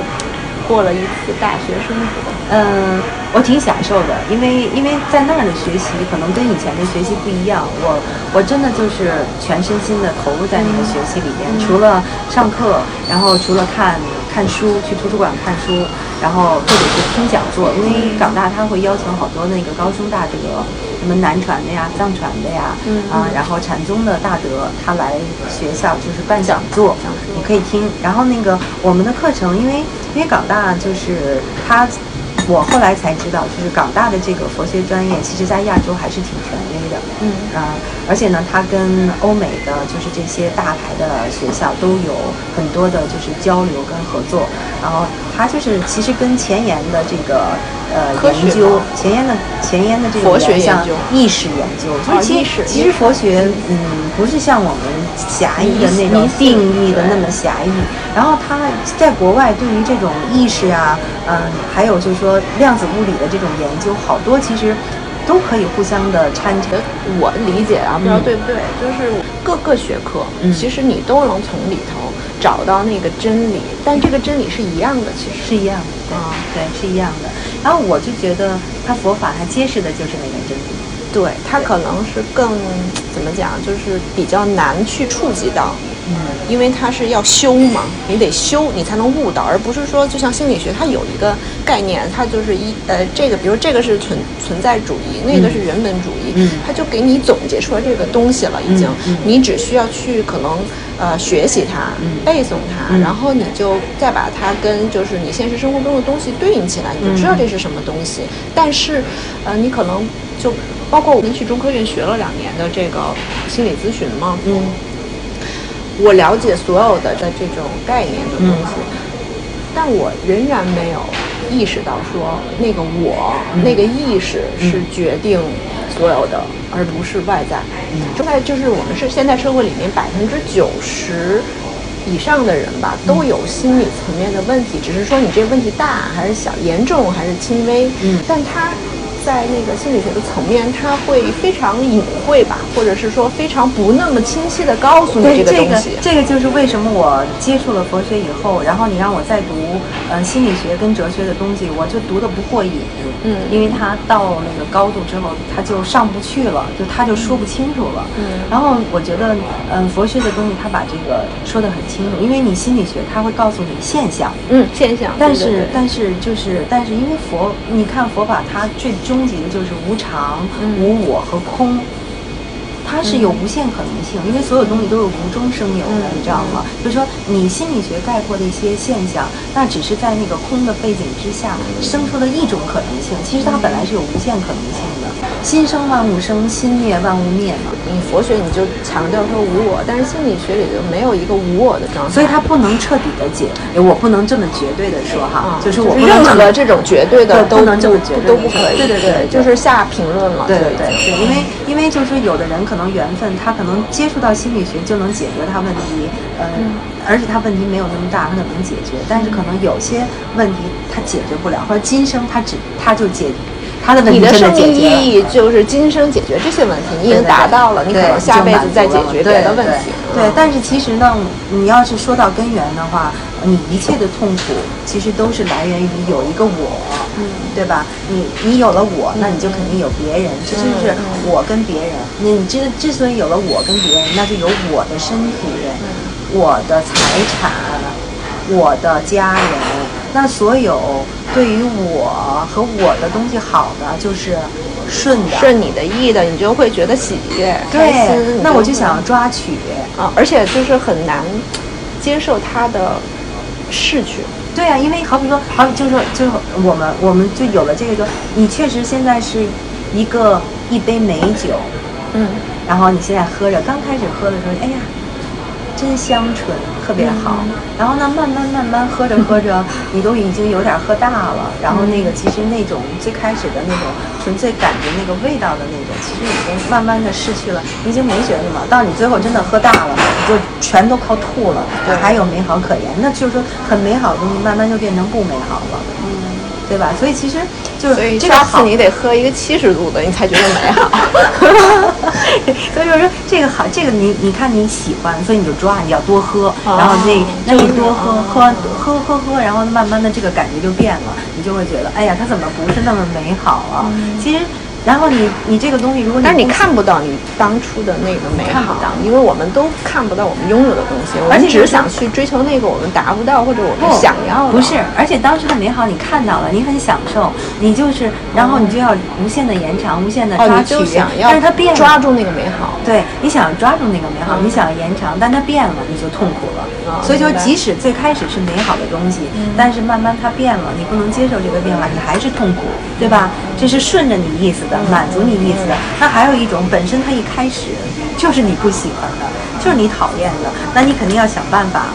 过了一次大学生活？嗯，我挺享受的，因为因为在那儿的学习可能跟以前的学习不一样，我我真的就是全身心的投入在那个学习里边，除了上课，然后除了看看书，去图书馆看书，然后或者是听讲座，因为港大它会邀请好多那个高僧大德，什么南传的呀、藏传的呀，啊，然后禅宗的大德他来学校就是办讲座，你可以听。然后那个我们的课程，因为因为港大就是它。我后来才知道，就是港大的这个佛学专业，其实在亚洲还是挺权威的。嗯啊、而且呢，它跟欧美的就是这些大牌的学校都有很多的就是交流跟合作。然后它就是其实跟前沿的这个呃科研究，前沿的前沿的这个佛学研像意识研究，就哦是其实其实佛学嗯不是像我们狭义的那种定义的那么狭义。然后它在国外对于这种意识啊，嗯，还有就是说量子物理的这种研究，好多其实都可以互相的掺扯。我理解啊，不知道嗯对不对，就是各个学科，嗯其实你都能从里头找到那个真理，但这个真理是一样的，其实。是一样的，对、啊对，是一样的。然后我就觉得，它佛法它揭示的就是那个真理。对，它可能是更怎么讲，就是比较难去触及到，嗯，因为它是要修嘛，你得修，你才能悟到，而不是说就像心理学，它有一个概念，它就是一呃这个，比如这个是存存在主义，那个是人本主义，嗯。它就给你总结出来这个东西了，已经，嗯。嗯你只需要去可能呃学习它，嗯。背诵它，嗯。然后你就再把它跟就是你现实生活中的东西对应起来，你就知道嗯。这是什么东西。但是，呃，你可能就包括我们去中科院学了两年的这个心理咨询嘛，嗯我了解所有的的这种概念的东西，嗯但我仍然没有意识到说那个我、嗯那个意识是决定所有的，而不是外在。嗯现在就是我们是现在社会里面百分之九十。以上的人吧，都有心理层面的问题，只是说你这个问题大还是小，严重还是轻微。嗯但他在那个心理学的层面，他会非常隐晦吧，或者是说非常不那么清晰的告诉你，这个东西。这个就是为什么我接触了佛学以后，然后你让我再读呃心理学跟哲学的东西，我就读的不过瘾。嗯因为它到那个高度之后，它就上不去了，就它就说不清楚了。嗯然后我觉得，嗯、佛学的东西它把这个说的很清楚，因为你心理学它会告诉你现象。嗯，现象。但是但是就是但是因为佛，你看佛法它最终极的就是无常、嗯。无我和空，它是有无限可能性，因为所有东西都是无中生有的，嗯。你知道吗？就是说你心理学概括的一些现象，那只是在那个空的背景之下生出了一种可能性，其实它本来是有无限可能性的。心生万物生，心灭万物灭嘛。你佛学你就强调说无我，但是心理学里就没有一个无我的状态，所以它不能彻底的解，我不能这么绝对的说哈，啊，就是我不任何这种绝对的都能这么绝对都不可以，对对对对就是下评论了，对对对，因为因为就是有的人可可能缘分，他可能接触到心理学就能解决他问题，呃，而且他问题没有那么大，他可能解决。但是可能有些问题他解决不了，或者今生他只他就解他的问题你的生命真的解决了。意义就是今生解决这些问题，你已经达到了，你可能下辈子再解决别的问题。对，但是其实呢，你要是说到根源的话，你一切的痛苦其实都是来源于有一个我，嗯，对吧？你你有了我，那你就肯定有别人，这就是我跟别人。那你之之所以有了我跟别人，那就有我的身体，我的财产，我的家人。那所有对于我和我的东西好的，就是顺的。顺你的意的，你就会觉得喜悦、开心对。，那我就想要抓取。啊，而且就是很难接受他的逝去。对啊，因为好比说，好比就是说，就是我们我们就有了这个就，你确实现在是一个一杯美酒，嗯，然后你现在喝着，刚开始喝的时候，哎呀，真香醇，特别好。然后呢，慢慢慢慢喝着喝着，你都已经有点喝大了。然后那个其实那种最开始的那种纯粹感觉那个味道的那种，其实已经慢慢的失去了，你已经没觉得了。到你最后真的喝大了，你就全都靠吐了，就还有美好可言。那就是说，很美好的东西慢慢就变成不美好了。嗯。对吧？所以其实就是这个好下次你得喝一个七十度的，你才觉得美好。所以就是说这个好，这个你你看你喜欢，所以你就抓，你要多喝，哦然后那那你多喝就是喝完喝喝喝，然后慢慢的这个感觉就变了，你就会觉得，哎呀，它怎么不是那么美好啊？其实，然后你你这个东西，如果你但是你看不到你当初的那个美好因为我们都看不到我们拥有的东西，我们只想去追求那个我们达不到或者我们不想要的。不是，而且当时的美好你看到了，你很享受，你就是，然后你就要无限的延长，无限的哦，抓取，你就想要但是它变了抓住那个美好。对，你想抓住那个美好，嗯你想延长，但它变了，你就痛苦了。哦所以就即使最开始是美好的东西，但是慢慢它变了，你不能接受这个变化，你还是痛苦，对吧？这是顺着你意思的，满足你意思的。那还有一种，本身它一开始就是你不喜欢的，就是你讨厌的，那你肯定要想办法。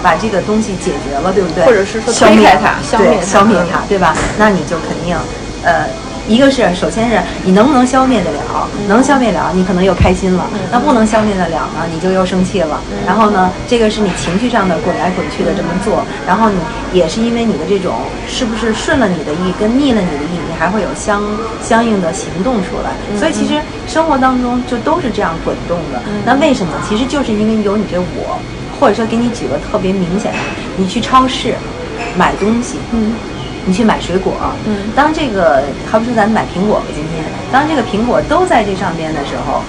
把这个东西解决了，对不对？或者是说消灭它消灭对它嗯消灭它，对吧？那你就肯定，呃，一个是首先是你能不能消灭得了，能消灭了，你可能又开心了；那不能消灭得了呢，你就又生气了。然后呢，这个是你情绪上的滚来滚去的这么做，然后你也是因为你的这种是不是顺了你的意跟逆了你的意，你还会有相相应的行动出来。所以其实生活当中就都是这样滚动的。那为什么？其实就是因为有你这我。或者说给你举个特别明显的，你去超市买东西，嗯，你去买水果，嗯当这个好比说咱们买苹果吧，今天当这个苹果都在这上边的时候，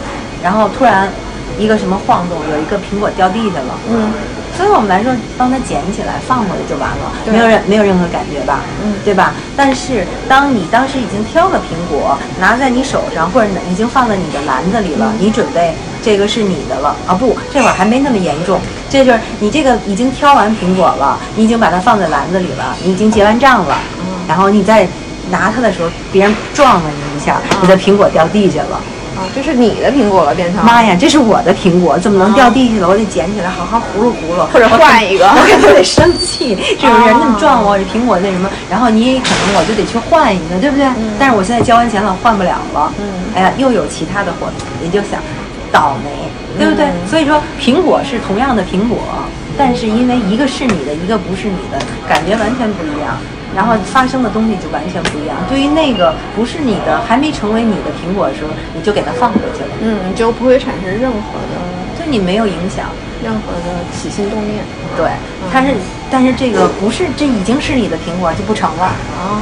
然后突然一个什么晃动，有一个苹果掉地下了，嗯，所以我们来说，帮它捡起来放回来就完了，没有任没有任何感觉吧，嗯对吧？但是当你当时已经挑了苹果，拿在你手上，或者已经放在你的篮子里嗯了，你准备这个是你的了啊？不，这会儿还没那么严重，这就是你这个已经挑完苹果了，你已经把它放在篮子里了，你已经结完账了，嗯然后你再拿它的时候，别人撞了你一下，你的苹果掉地下了。啊，这是你的苹果了，变成妈呀，这是我的苹果，怎么能掉地下了？我得捡起来，好好葫芦葫芦，或者换一个我肯定得生气，是不是？哦那你撞我，这苹果那什么，然后你也可能我就得去换一个，对不对？但是我现在交完钱了，换不了了。嗯哎呀，又有其他的货，你就想倒霉，对不对？嗯所以说，苹果是同样的苹果，但是因为一个是你的，一个不是你的，感觉完全不一样。然后发生的东西就完全不一样。对于那个不是你的，还没成为你的苹果的时候，你就给它放回去了，嗯，你就不会产生任何的对你没有影响。任何的起心动念。对，但是但是这个不是，这已经是你的苹果就不成了。哦，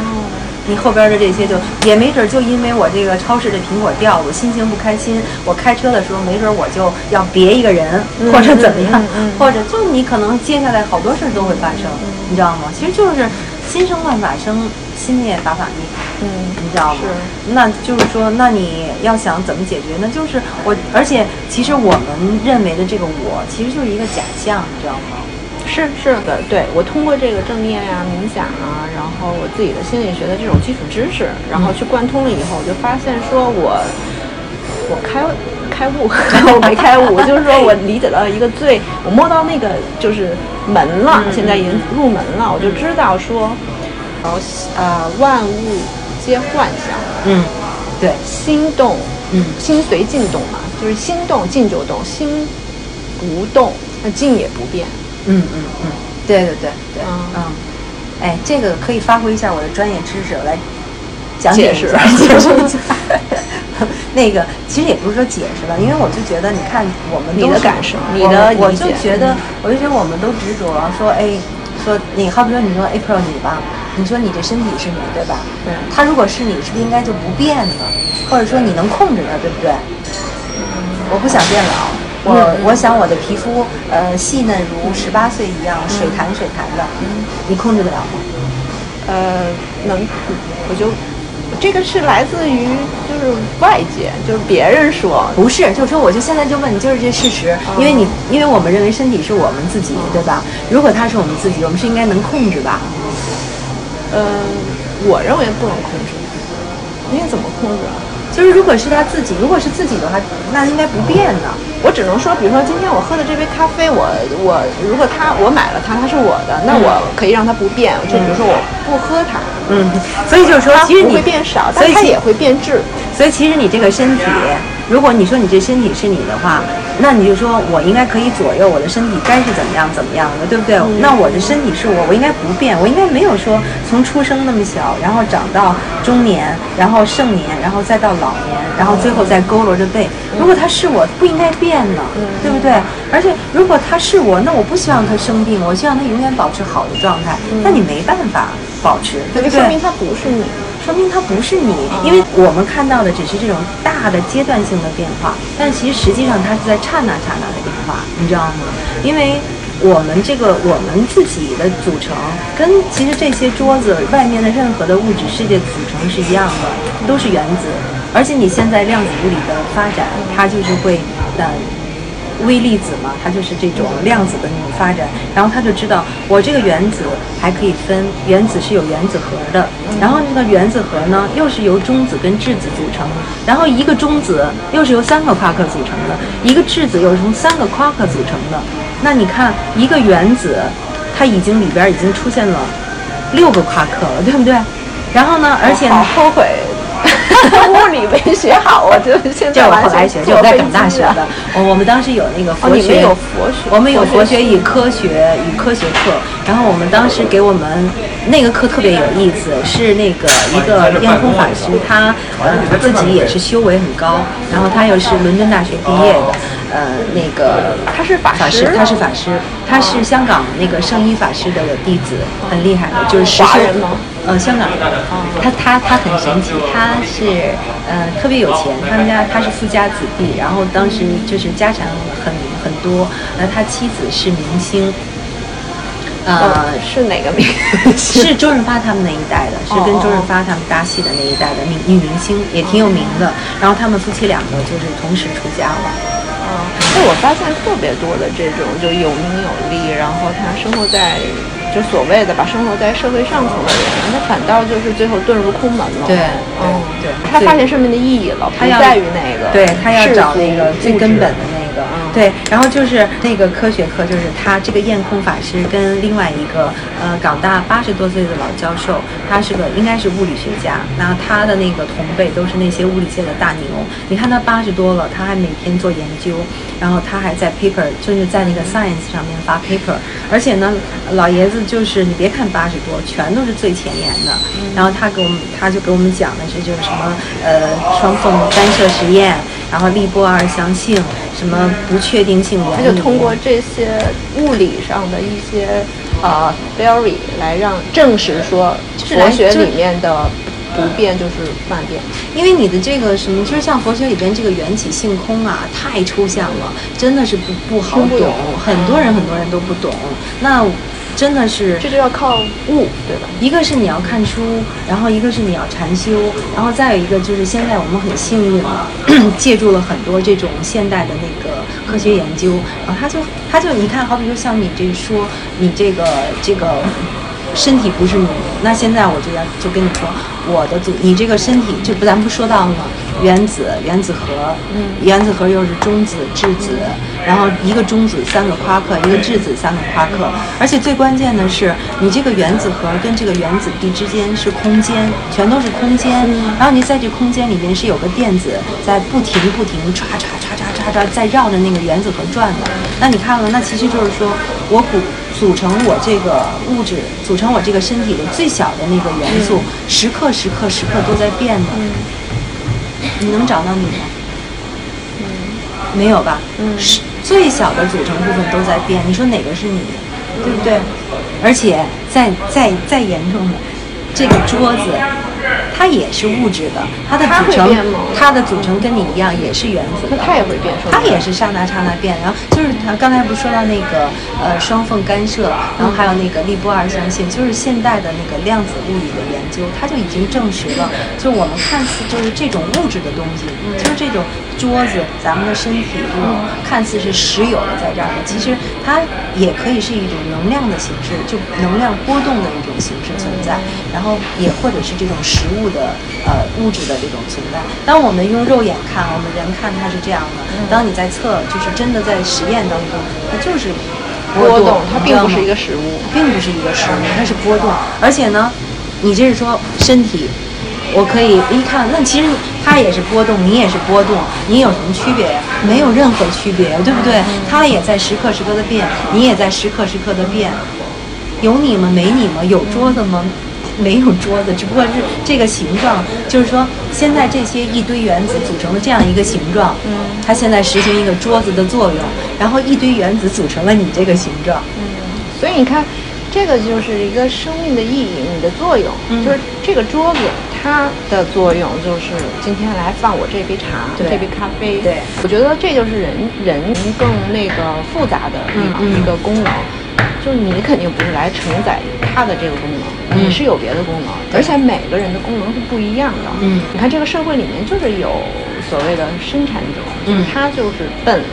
你后边的这些就也没准儿就因为我这个超市这苹果掉了，我心情不开心，我开车的时候没准儿我就要别一个人，嗯或者怎么样，嗯嗯嗯或者就你可能接下来好多事儿都会发生，你知道吗？其实就是心生万法生，心灭法法灭。嗯，你知道吗？是那就是说，那你要想怎么解决，呢就是我，而且其实我们认为的这个我，其实就是一个假象，你知道吗？是是的，对我通过这个正念呀、冥想啊，然后我自己的心理学的这种基础知识，然后去贯通了以后，我就发现说我我开开悟，我没开悟，就是说我理解到一个最，我摸到那个就是门了，现在已经入门了，我就知道说，然后呃万物皆幻象，嗯，对，心动，嗯。心随境动嘛，就是心动静就动，心不动那静也不变。嗯嗯嗯，对对对对，嗯。嗯，哎，这个可以发挥一下我的专业知识，我来讲解解释解释一下。那个其实也不是说解释了，因为我就觉得，你看我们都你的感受你的我就觉得，我就觉得我们都执着说，哎，说你好比说你说 April 你吧，你说你这身体是你对吧？对他如果是你，是不是应该就不变呢？或者说你能控制它，对不对？我不想变老，我、嗯我想我的皮肤呃细嫩如十八岁一样，水弹水弹的，嗯你控制得了吗？呃，能，我就这个是来自于就是外界，就是别人说，不是，就是说，我就现在就问你，就是这事实，因为你，因为我们认为身体是我们自己，对吧？如果它是我们自己，我们是应该能控制吧？呃，我认为不能控制，因为怎么控制啊？就是如果是他自己，如果是自己的话，那应该不变的。我只能说，比如说今天我喝的这杯咖啡，我我如果他我买了它，它是我的，那我可以让它不变。就比如说我不喝它，嗯，所以就是说，它不其实你会变少，所以但它也会变质。所以其实你这个身体，如果你说你这身体是你的话，那你就说我应该可以左右我的身体该是怎么样怎么样的，对不对？那我的身体是我，我应该不变，我应该没有说从出生那么小，然后长到中年，然后盛年，然后再到老年，然后最后再佝偻着背。如果他是我，不应该变呢，对不对？而且如果他是我，那我不希望他生病，我希望他永远保持好的状态。那你没办法保持，对不对？说明它不是你。说明它不是你，因为我们看到的只是这种大的阶段性的变化，但其实实际上它是在刹那刹那的变化，你知道吗？因为我们这个我们自己的组成，跟其实这些桌子外面的任何的物质世界组成是一样的，都是原子。而且你现在量子物理的发展，它就是会呃微粒子嘛，它就是这种量子的那种发展，然后他就知道我这个原子还可以分，原子是有原子核的，然后那个原子核呢又是由中子跟质子组成，然后一个中子又是由三个夸克组成的，一个质子又是从三个夸克组成的，那你看一个原子，它已经里边已经出现了六个夸克了，对不对？然后呢，而且呢，后悔，物理没学好，我觉得现在完全后来学，就我在港大学的。我我们当时有那个佛学，哦有佛学我们有佛佛学学与科学与科学课。然后我们当时给我们那个课特别有意思，是那个一个验空法师，他呃自己也是修为很高，然后他又是伦敦大学毕业的，呃那个他是法法师他是法师，他是香港那个圣依法师的弟子，很厉害的，就是实修华人吗呃，香港人，他他他很神奇，他是呃特别有钱，他们家他是富家子弟，然后当时就是家产很很多，呃，他妻子是明星，呃呃，是哪个名？是周润发他们那一代的，是跟周润发他们搭戏的那一代的女女明星，也挺有名的。然后他们夫妻两个就是同时出家了。啊，那我发现特别多的这种就有名有利，然后他生活在就所谓的把，生活在社会上层的人，他反倒就是最后遁入空门了。对嗯，对他发现生命的意义了，不在于那个，对他要找那个最根本的那个，嗯对，然后就是那个科学课，就是他这个验空法师跟另外一个呃港大八十多岁的老教授，他是个应该是物理学家，然后他的那个同辈都是那些物理界的大牛。你看他八十多了，他还每天做研究，然后他还在 paper 就是在那个 science 上面发 paper，而且呢，老爷子就是你别看八十多，全都是最前沿的。然后他给我们，他就给我们讲的是就是什么呃双缝干涉实验，然后利波二相性，什么不确定性原理，他就通过这些物理上的一些呃 theory 来让证实说就是来佛学里面的不变就是万变。因为你的这个什么，就是像佛学里边这个缘起性空啊，太抽象了，真的是不不好懂，很多人很多人都不懂。那真的是这就要靠悟，对吧？一个是你要看书，然后一个是你要禅修，然后再有一个就是现在我们很幸运啊，借助了很多这种现代的那个科学研究，然后他就他就你看，好比说像你这说你这个这个身体不是你，那现在我就要就跟你说，我的组你这个身体就不咱不说到了吗？原子原子核，嗯原子核又是中子质子，然后一个中子三个夸克，一个质子三个夸克，而且最关键的是，你这个原子核跟这个原子壁之间是空间，全都是空间，然后你在这空间里面是有个电子在不停不停唰唰唰唰唰唰在绕着那个原子核转的。那你看了，那其实就是说我组组成我这个物质，组成我这个身体的最小的那个元素，时刻时刻时刻都在变的。你能找到你吗？没有吧？嗯是最小的组成部分都在变，你说哪个是你，对不对？而且再再再严重的，这个桌子，它也是物质的，它的组成它的组成跟你一样，也是原子的。那它也会变它也是刹那刹那变，然后就是它刚才不是说到那个呃双缝干涉，然后还有那个利波二象性，就是现代的那个量子物理的研究，它就已经证实了，就是我们看似就是这种物质的东西，就是这种桌子，咱们的身体这种看似是实有的在这儿的，其实它也可以是一种能量的形式，就能量波动的一种形式存在，然后也或者是这种实物的呃物质的这种存在。当我们用肉眼看，我们人看它是这样的，当你在测，就是真的在实验当中，它就是波动，它并不是一个实物。并不是一个实物，它是波动。而且呢，你这是说身体，我可以一看，那其实它也是波动，你也是波动，你有什么区别呀？没有任何区别，对不对？它也在时刻时刻的变，你也在时刻时刻的变。有你吗？没你吗？有桌子吗？没有桌子，只不过是这个形状，就是说现在这些一堆原子组成了这样一个形状，嗯，它现在实行一个桌子的作用，然后一堆原子组成了你这个形状，所以你看，这个就是一个生命的意义，你的作用，嗯就是这个桌子它的作用就是今天来放我这杯茶，这杯咖啡。对。我觉得这就是人人更那个复杂的地方、一个功能。就是你肯定不是来承载它的这个功能，嗯。你是有别的功能，而且每个人的功能是不一样的。嗯。你看这个社会里面就是有所谓的生产者，就是嗯。他就是奔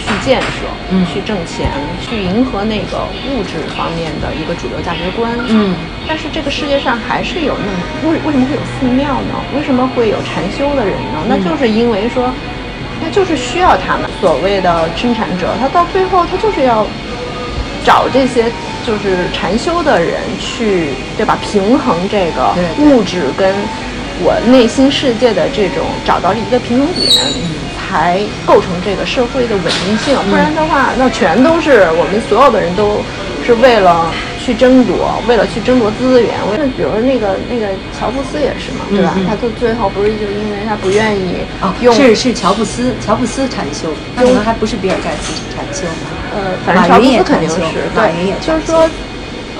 去建设，嗯去挣钱，去迎合那个物质方面的一个主流价值观。嗯，但是这个世界上还是有那么为为什么会有寺庙呢？为什么会有禅修的人呢？那就是因为说，那就是需要他们所谓的生产者，他到最后他就是要找这些就是禅修的人去，对吧？平衡这个物质跟我内心世界的这种找到一个平衡点，才构成这个社会的稳定性。不然的话，那全都是我们所有的人都是为了去争夺，为了去争夺资源。为了比如说那个那个乔布斯也是嘛，对吧？嗯嗯他就最后不是就因为他不愿意哦，用是是乔布斯，乔布斯禅修，那可能还不是比尔盖茨禅修。呃，反正乔布斯肯定是对，就是说，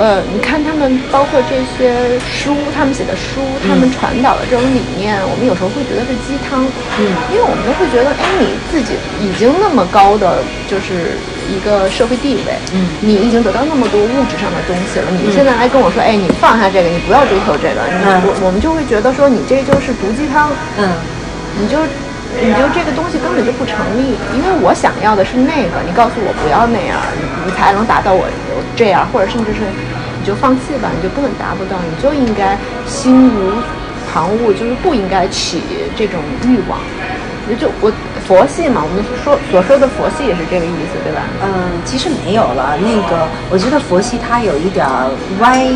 呃，你看他们包括这些书，他们写的书，他们传导的这种理念，我们有时候会觉得是鸡汤，嗯。因为我们都会觉得，哎，你自己已经那么高的就是一个社会地位，嗯你已经得到那么多物质上的东西了，你现在来跟我说，哎，你放下这个，你不要追求这个，你嗯。我我们就会觉得说，你这就是毒鸡汤，嗯。你就你就这个东西根本就不成立，因为我想要的是那个，你告诉我不要那样，你你才能达到我我这样，或者甚至是你就放弃吧，你就根本达不到，你就应该心无旁骛，就是不应该起这种欲望。也就我佛系嘛，我们说所说的佛系也是这个意思，对吧？嗯，其实没有了。那个，我觉得佛系它有一点儿歪，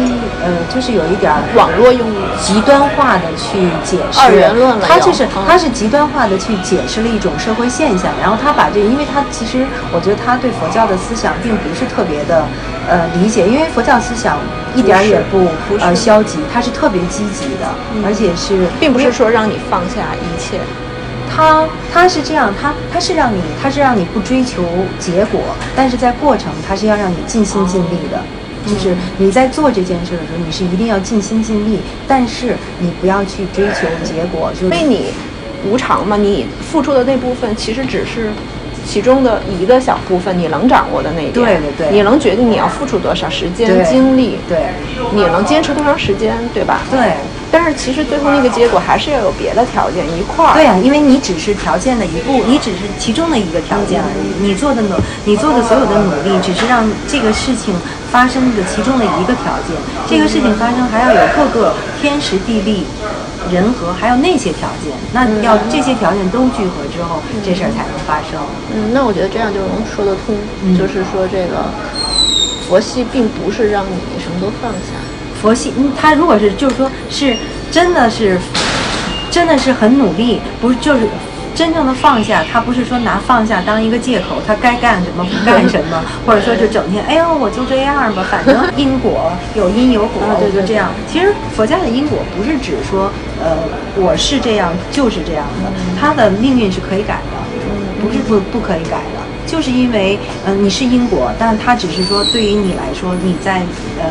呃，就是有一点儿网络用语极端化的去解释二元论了又它就是嗯它是极端化的去解释了一种社会现象，然后他把这个，因为他其实我觉得他对佛教的思想并不是特别的呃理解，因为佛教思想一点儿也不呃消极，它是特别积极的，而且是并不是说让你放下一切，他他是这样，他他是让你他是让你不追求结果，但是在过程他是要让你尽心尽力的。就是你在做这件事的时候，你是一定要尽心尽力，但是你不要去追求结果，就为你无偿嘛，你付出的那部分其实只是其中的一个小部分，你能掌握的那一点，对对对你能决定你要付出多少时间对精力，对你能坚持多长时间，对吧？对。但是其实最后那个结果还是要有别的条件一块儿。对呀、因为你只是条件的一步，你只是其中的一个条件而已。你做的努，你做的所有的努力，只是让这个事情发生的其中的一个条件。这个事情发生还要有各个天时地利。人和还有那些条件，那要这些条件都聚合之后，这事儿才能发生。嗯，那我觉得这样就能说得通，嗯就是说这个佛系并不是让你什么都放下，佛系，嗯，他如果是就是说是真的是真的是很努力，不是就是真正的放下，他不是说拿放下当一个借口，他该干什么不干什么，或者说就整天哎呦我就这样吧，反正因果有因有果，啊对就这样。其实佛家的因果不是指说呃我是这样就是这样的，他的命运是可以改的，不是不不可以改的。就是因为，嗯、你是因果，但他只是说对于你来说，你在呃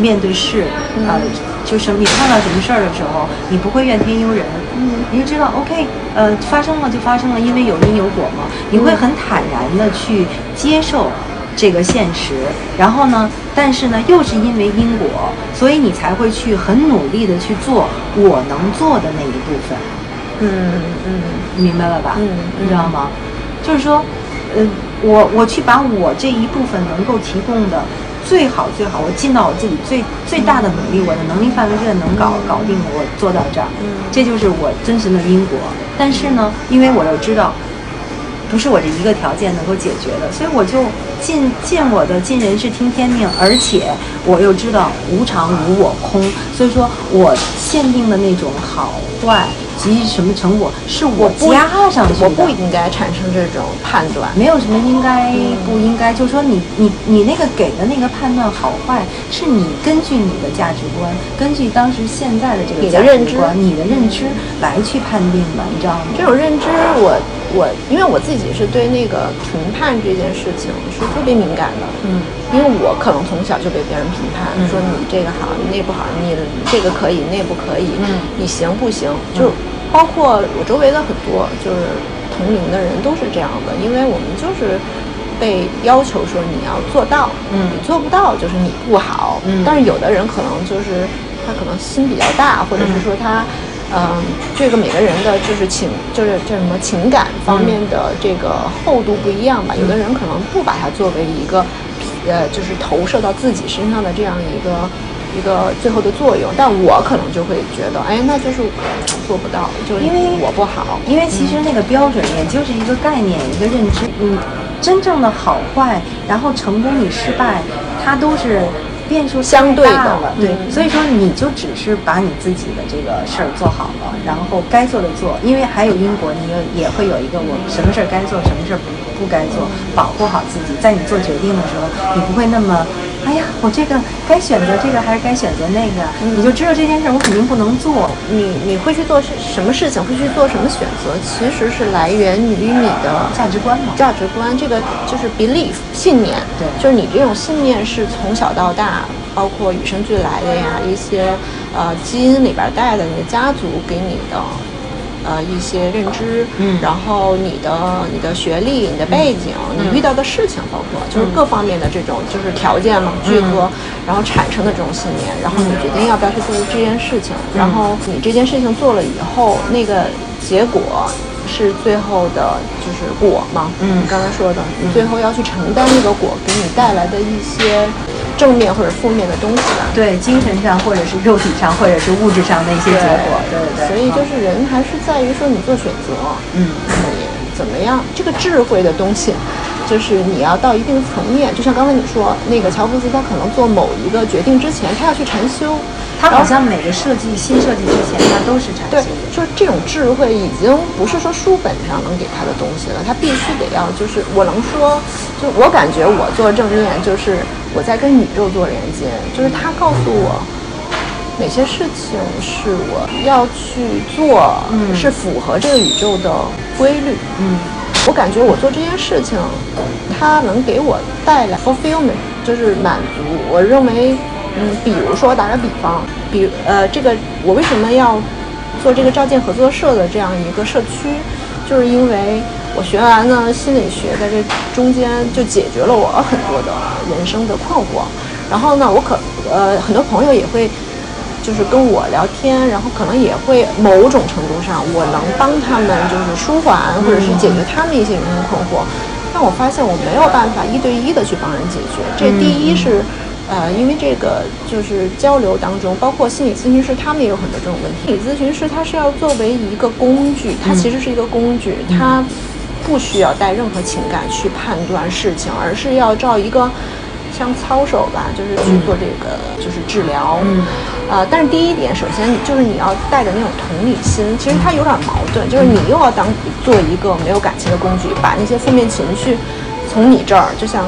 面对事，呃，就是你碰到什么事儿的时候，你不会怨天尤人，嗯，你就知道 OK，呃，发生了就发生了，因为有因有果嘛，你会很坦然的去接受这个现实，然后呢，但是呢，又是因为因果，所以你才会去很努力的去做我能做的那一部分，嗯嗯。明白了吧？嗯。你知道吗？就是说，呃，我我去把我这一部分能够提供的最好最好，我尽到我自己最最大的努力，我的能力范围之内能搞搞定的，我做到这儿，这就是我真实的因果。但是呢，因为我又知道。不是我这一个条件能够解决的，所以我就尽尽我的尽人事听天命，而且我又知道无常无我空，所以说我限定的那种好坏及什么成果是我加上去的，我不应该产生这种判断。没有什么应该不应该，就是说你你你那个给的那个判断好坏，是你根据你的价值观，根据当时现在的这个价你的认知值观、你的认知来去判定的，你知道吗？这种认知我，我因为我自己是对那个评判这件事情是特别敏感的，嗯，因为我可能从小就被别人评判，嗯说你这个好，你那不好，你这个可以，那不可以，嗯你行不行？就是包括我周围的很多就是同龄的人都是这样的，因为我们就是被要求说你要做到，嗯你做不到就是你不好，嗯但是有的人可能就是他可能心比较大，或者是说他。嗯，这个每个人的就是情，就是叫什么情感方面的这个厚度不一样吧。有的人可能不把它作为一个，呃，就是投射到自己身上的这样一个一个最后的作用，但我可能就会觉得，哎，那就是 做不到，就是因为我不好。因为其实那个标准也就是一个概念，一个认知。嗯，真正的好坏，然后成功与失败，它都是变数相对的了。对，嗯所以说你就只是把你自己的这个事儿做好了，然后该做的做，因为还有因果，你也也会有一个我什么事儿该做，什么事儿不不该做，保护好自己。在你做决定的时候，你不会那么。哎呀，我这个该选择这个还是该选择那个？你就知道这件事儿我肯定不能做。你你会去做什么事情，会去做什么选择，其实是来源于你的价值观嘛价值观这个就是 belief 信念，对就是你这种信念是从小到大，包括与生俱来的呀，一些呃基因里边带的，你的家族给你的。呃，一些认知，嗯。然后你的你的学历、你的背景、你遇到的事情，包括就是各方面的这种就是条件嘛，聚合，然后产生的这种信念，然后你决定要不要去做这件事情，然后你这件事情做了以后，那个结果是最后的就是果嘛，嗯你刚才说的，你最后要去承担那个果给你带来的一些正面或者负面的东西吧。对精神上，或者是肉体上，或者是物质上的一些结果，对对对。所以就是人还是在于说你做选择，嗯你怎么样？这个智慧的东西，就是你要到一定层面，就像刚才你说那个乔布斯，他可能做某一个决定之前，他要去禅修，他好像每个设计新设计之前，他都是禅对修的。，就是这种智慧已经不是说书本上能给他的东西了，他必须得要就是我能说，就我感觉我做正念就是我在跟宇宙做连接，就是他告诉我。哪些事情是我要去做，嗯是符合这个宇宙的规律。嗯我感觉我做这件事情，它能给我带来 fulfillment，就是满足。我认为，嗯，比如说打个比方，比呃，这个我为什么要做这个照见合作社的这样一个社区，就是因为我学完了心理学，在这中间就解决了我很多的人生的困惑。然后呢，我可呃很多朋友也会。就是跟我聊天，然后可能也会某种程度上，我能帮他们就是舒缓或者是解决他们一些人生困惑。但我发现我没有办法一对一的去帮人解决。这第一是，呃，因为这个就是交流当中，包括心理咨询师他们也有很多这种问题。心理咨询师他是要作为一个工具，它其实是一个工具，它不需要带任何情感去判断事情，而是要照一个。像操守吧，就是去做这个就是治疗。嗯呃，但是第一点，首先就是你要带着那种同理心，其实它有点矛盾，就是你又要当做一个没有感情的工具，把那些负面情绪从你这儿就像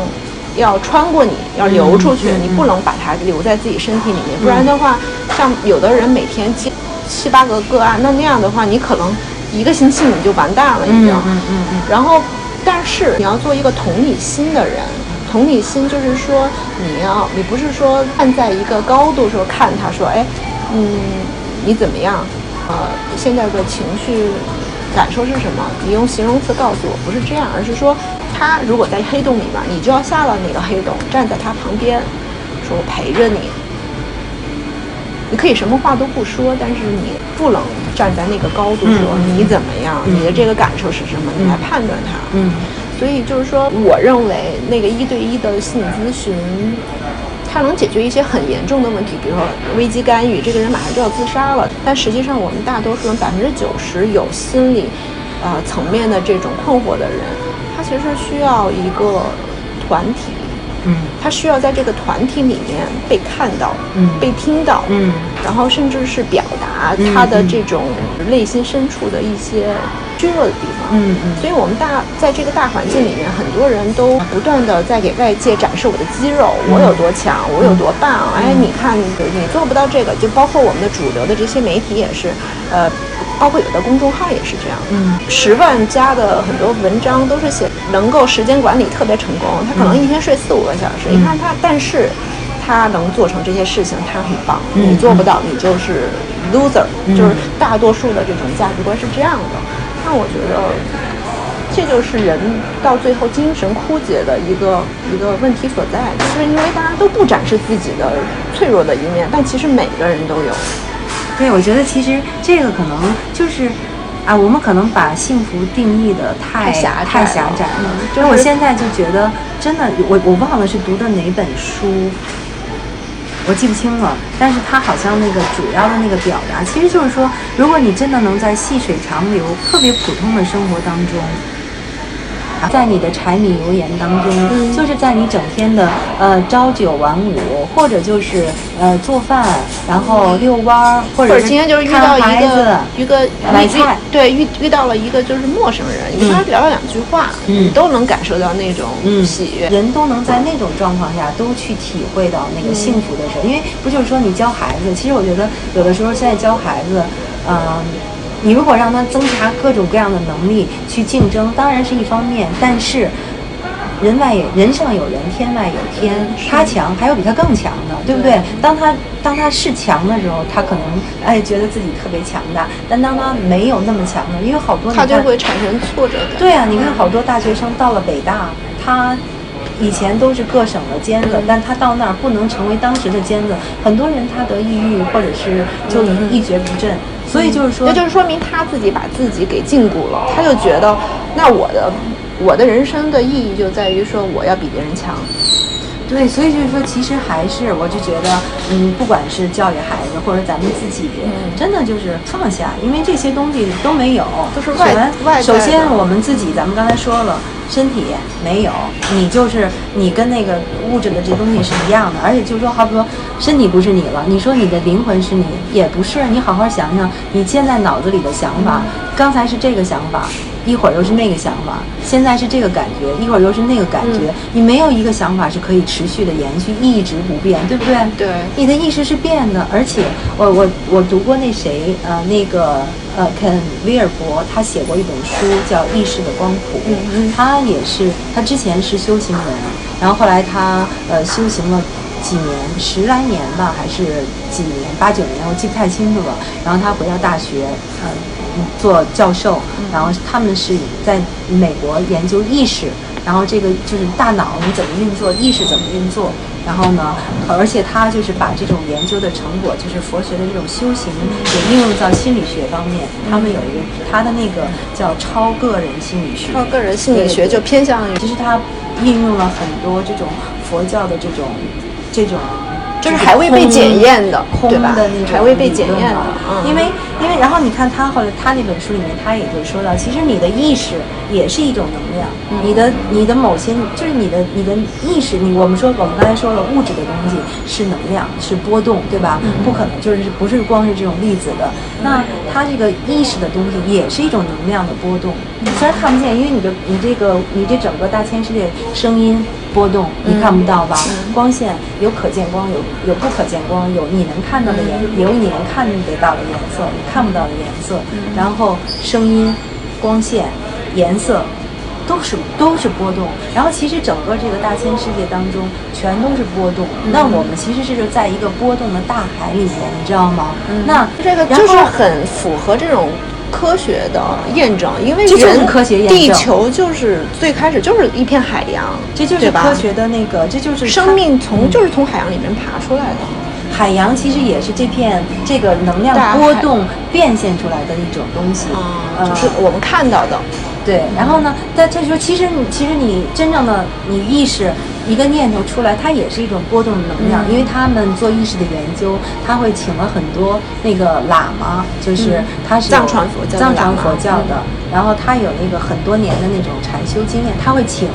要穿过你，要流出去，你不能把它留在自己身体里面，不然的话，像有的人每天接七八个个案，那那样的话，你可能一个星期你就完蛋了已经。嗯嗯嗯然后，但是你要做一个同理心的人。同理心就是说，你要，你不是说站在一个高度说看他说，哎，嗯，你怎么样？呃，现在的情绪感受是什么？你用形容词告诉我，不是这样，而是说，他如果在黑洞里面，你就要下到那个黑洞，站在他旁边，说我陪着你。你可以什么话都不说，但是你不能站在那个高度说你怎么样，你的这个感受是什么，你来判断他。嗯所以就是说，我认为那个一对一的心理咨询，它能解决一些很严重的问题，比如说危机干预，这个人马上就要自杀了。但实际上，我们大多数人百分之九十有心理，呃层面的这种困惑的人，他其实需要一个团体，嗯。他需要在这个团体里面被看到，嗯。被听到，嗯。然后甚至是表达嗯他的这种内心深处的一些虚弱的地方。嗯嗯所以，我们大在这个大环境里面，很多人都不断的在给外界展示我的肌肉，我有多强，我有多棒。哎，你看你你做不到这个，就包括我们的主流的这些媒体也是，呃，包括有的公众号也是这样。嗯，十万加的很多文章都是写能够时间管理特别成功，他可能一天睡四五个小时。你看他，但是他能做成这些事情，他很棒。嗯你做不到，你就是 loser，、就是大多数的这种价值观是这样的。那我觉得。这就是人到最后精神枯竭的一个一个问题所在，就是因为大家都不展示自己的脆弱的一面，但其实每个人都有。对，我觉得其实这个可能就是。啊，我们可能把幸福定义的太太狭窄太狭窄了就是我现在就觉得，真的，我我忘了是读的哪本书，我记不清了。但是他好像那个主要的那个表达，其实就是说，如果你真的能在细水长流、特别普通的生活当中。在你的柴米油盐当中，嗯。就是在你整天的呃朝九晚五，或者就是呃做饭，然后遛弯儿，或或者是今天就是遇看到一个一个遇买菜。对遇遇到了一个就是陌生人，你跟他聊了两句话，嗯。你都能感受到那种嗯喜悦。人都能在那种状况下都去体会到那个幸福的时候，因为不就是说你教孩子，其实我觉得有的时候现在教孩子，嗯、你如果让他增加各种各样的能力去竞争，当然是一方面，但是。人外有人上有人，天外有天。他强，还有比他更强的，对不对？当他当他是强的时候，他可能哎觉得自己特别强大，但当他没有那么强的，因为好多他就会产生挫折感。对啊，你看好多大学生到了北大，他以前都是各省的尖子，但他到那儿不能成为当时的尖子，很多人他得抑郁或者是就一蹶不振，所以就是说，那就是说明他自己把自己给禁锢了，他就觉得，那我的我的人生的意义就在于说我要比别人强。对，所以就是说，其实还是我就觉得，嗯，不管是教育孩子或者咱们自己，真的就是放下，因为这些东西都没有，都是外全外首先我们自己，咱们刚才说了，身体没有，你就是你跟那个物质的这东西是一样的，而且就是说，好比说身体不是你了，你说你的灵魂是你，也不是。你好好想想，你现在脑子里的想法，刚才是这个想法。一会儿又是那个想法，现在是这个感觉，一会儿又是那个感觉。你没有一个想法是可以持续的延续，一直不变，对不对？对你的意识是变的，而且我我我读过那谁呃那个呃肯威尔伯，他写过一本书叫《意识的光谱》，他也是他之前是修行人，然后后来他呃修行了。几年，十来年吧，还是几年，八九年，我记不太清楚了。然后他回到大学，呃，做教授，然后他们是在美国研究意识，然后这个就是大脑你怎么运作，意识怎么运作。然后呢，而且他就是把这种研究的成果，就是佛学的这种修行，也应用到心理学方面。他们有一个他的那个叫超个人心理学，超个人心理学就偏向于其实他应用了很多这种佛教的这种这种就是还未被检验的，空对吧？的那种还未被检验的嗯。因为因为然后你看他后来他那本书里面他也就说到，其实你的意识也是一种能量，嗯。你的你的某些就是你的你的意识，你我们说我们刚才说了，物质的东西是能量，是波动，对吧？嗯。不可能就是不是光是这种粒子的，那它这个意识的东西也是一种能量的波动，嗯。虽然看不见，因为你的你这个你这整个大千世界声音波动你看不到吧？光线有可见光，有有不可见光，有你能看到的颜，有你能看得到的颜色，你看不到的颜色，然后声音、光线、颜色。都是都是波动，然后其实整个这个大千世界当中全都是波动。那我们其实是在一个波动的大海里面，你知道吗？那这个就是很符合这种科学的验证，因为就是人科学验证。地球就是最开始就是一片海洋，这就是科学的那个，这就是生命从就是从海洋里面爬出来的。海洋其实也是这片这个能量波动变现出来的一种东西，呃。就是我们看到的，对。然后呢，但这时候其实你其实你真正的你意识一个念头出来，它也是一种波动的能量，因为他们做意识的研究，他会请了很多那个喇嘛，就是他是藏传佛教的藏传佛教的，然后他有那个很多年的那种禅修经验，他会请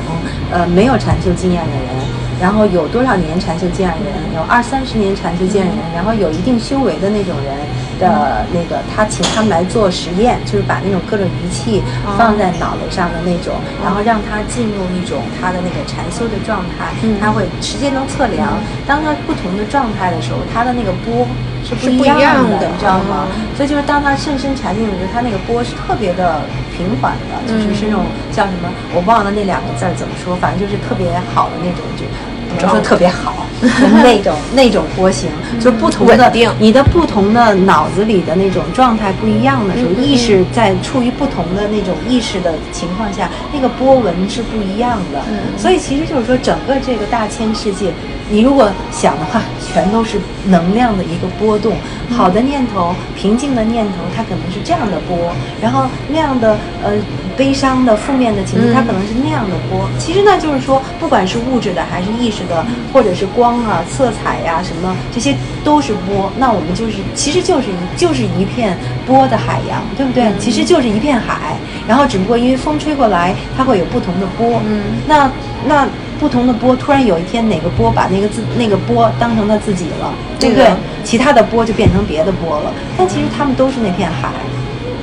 呃没有禅修经验的人。然后有多少年禅修经验人？有二三十年禅修经验人，然后有一定修为的那种人的那个，他请他们来做实验，就是把那种各种仪器放在脑袋上的那种，然后让他进入一种他的那个禅修的状态，他会直接能测量，当他不同的状态的时候，他的那个波是不一是不一样的，你知道吗？所以就是当他甚深禅定的时候，他那个波是特别的平缓的，就是是那种叫什么，我忘了那两个字怎么说，反正就是特别好的那种，就不是说特别好 那种那种波形，就是不同的你的不同的脑子里的那种状态不一样的时候，意识在处于不同的那种意识的情况下，那个波纹是不一样的。所以其实就是说，整个这个大千世界，你如果想的话，全都是能量的一个波动。好的念头、平静的念头，它可能是这样的波；然后那样的呃悲伤的、负面的情绪，它可能是那样的波。其实呢，就是说，不管是物质的还是意识的，或者是光啊、色彩呀、什么，这些都是波。那我们就是，其实就是一就是一片波的海洋，对不对？其实就是一片海，然后只不过因为风吹过来，它会有不同的波。嗯，那那。不同的波，突然有一天哪个波把那个自那个波当成他自己了，对不对？其他的波就变成别的波了。但其实他们都是那片海。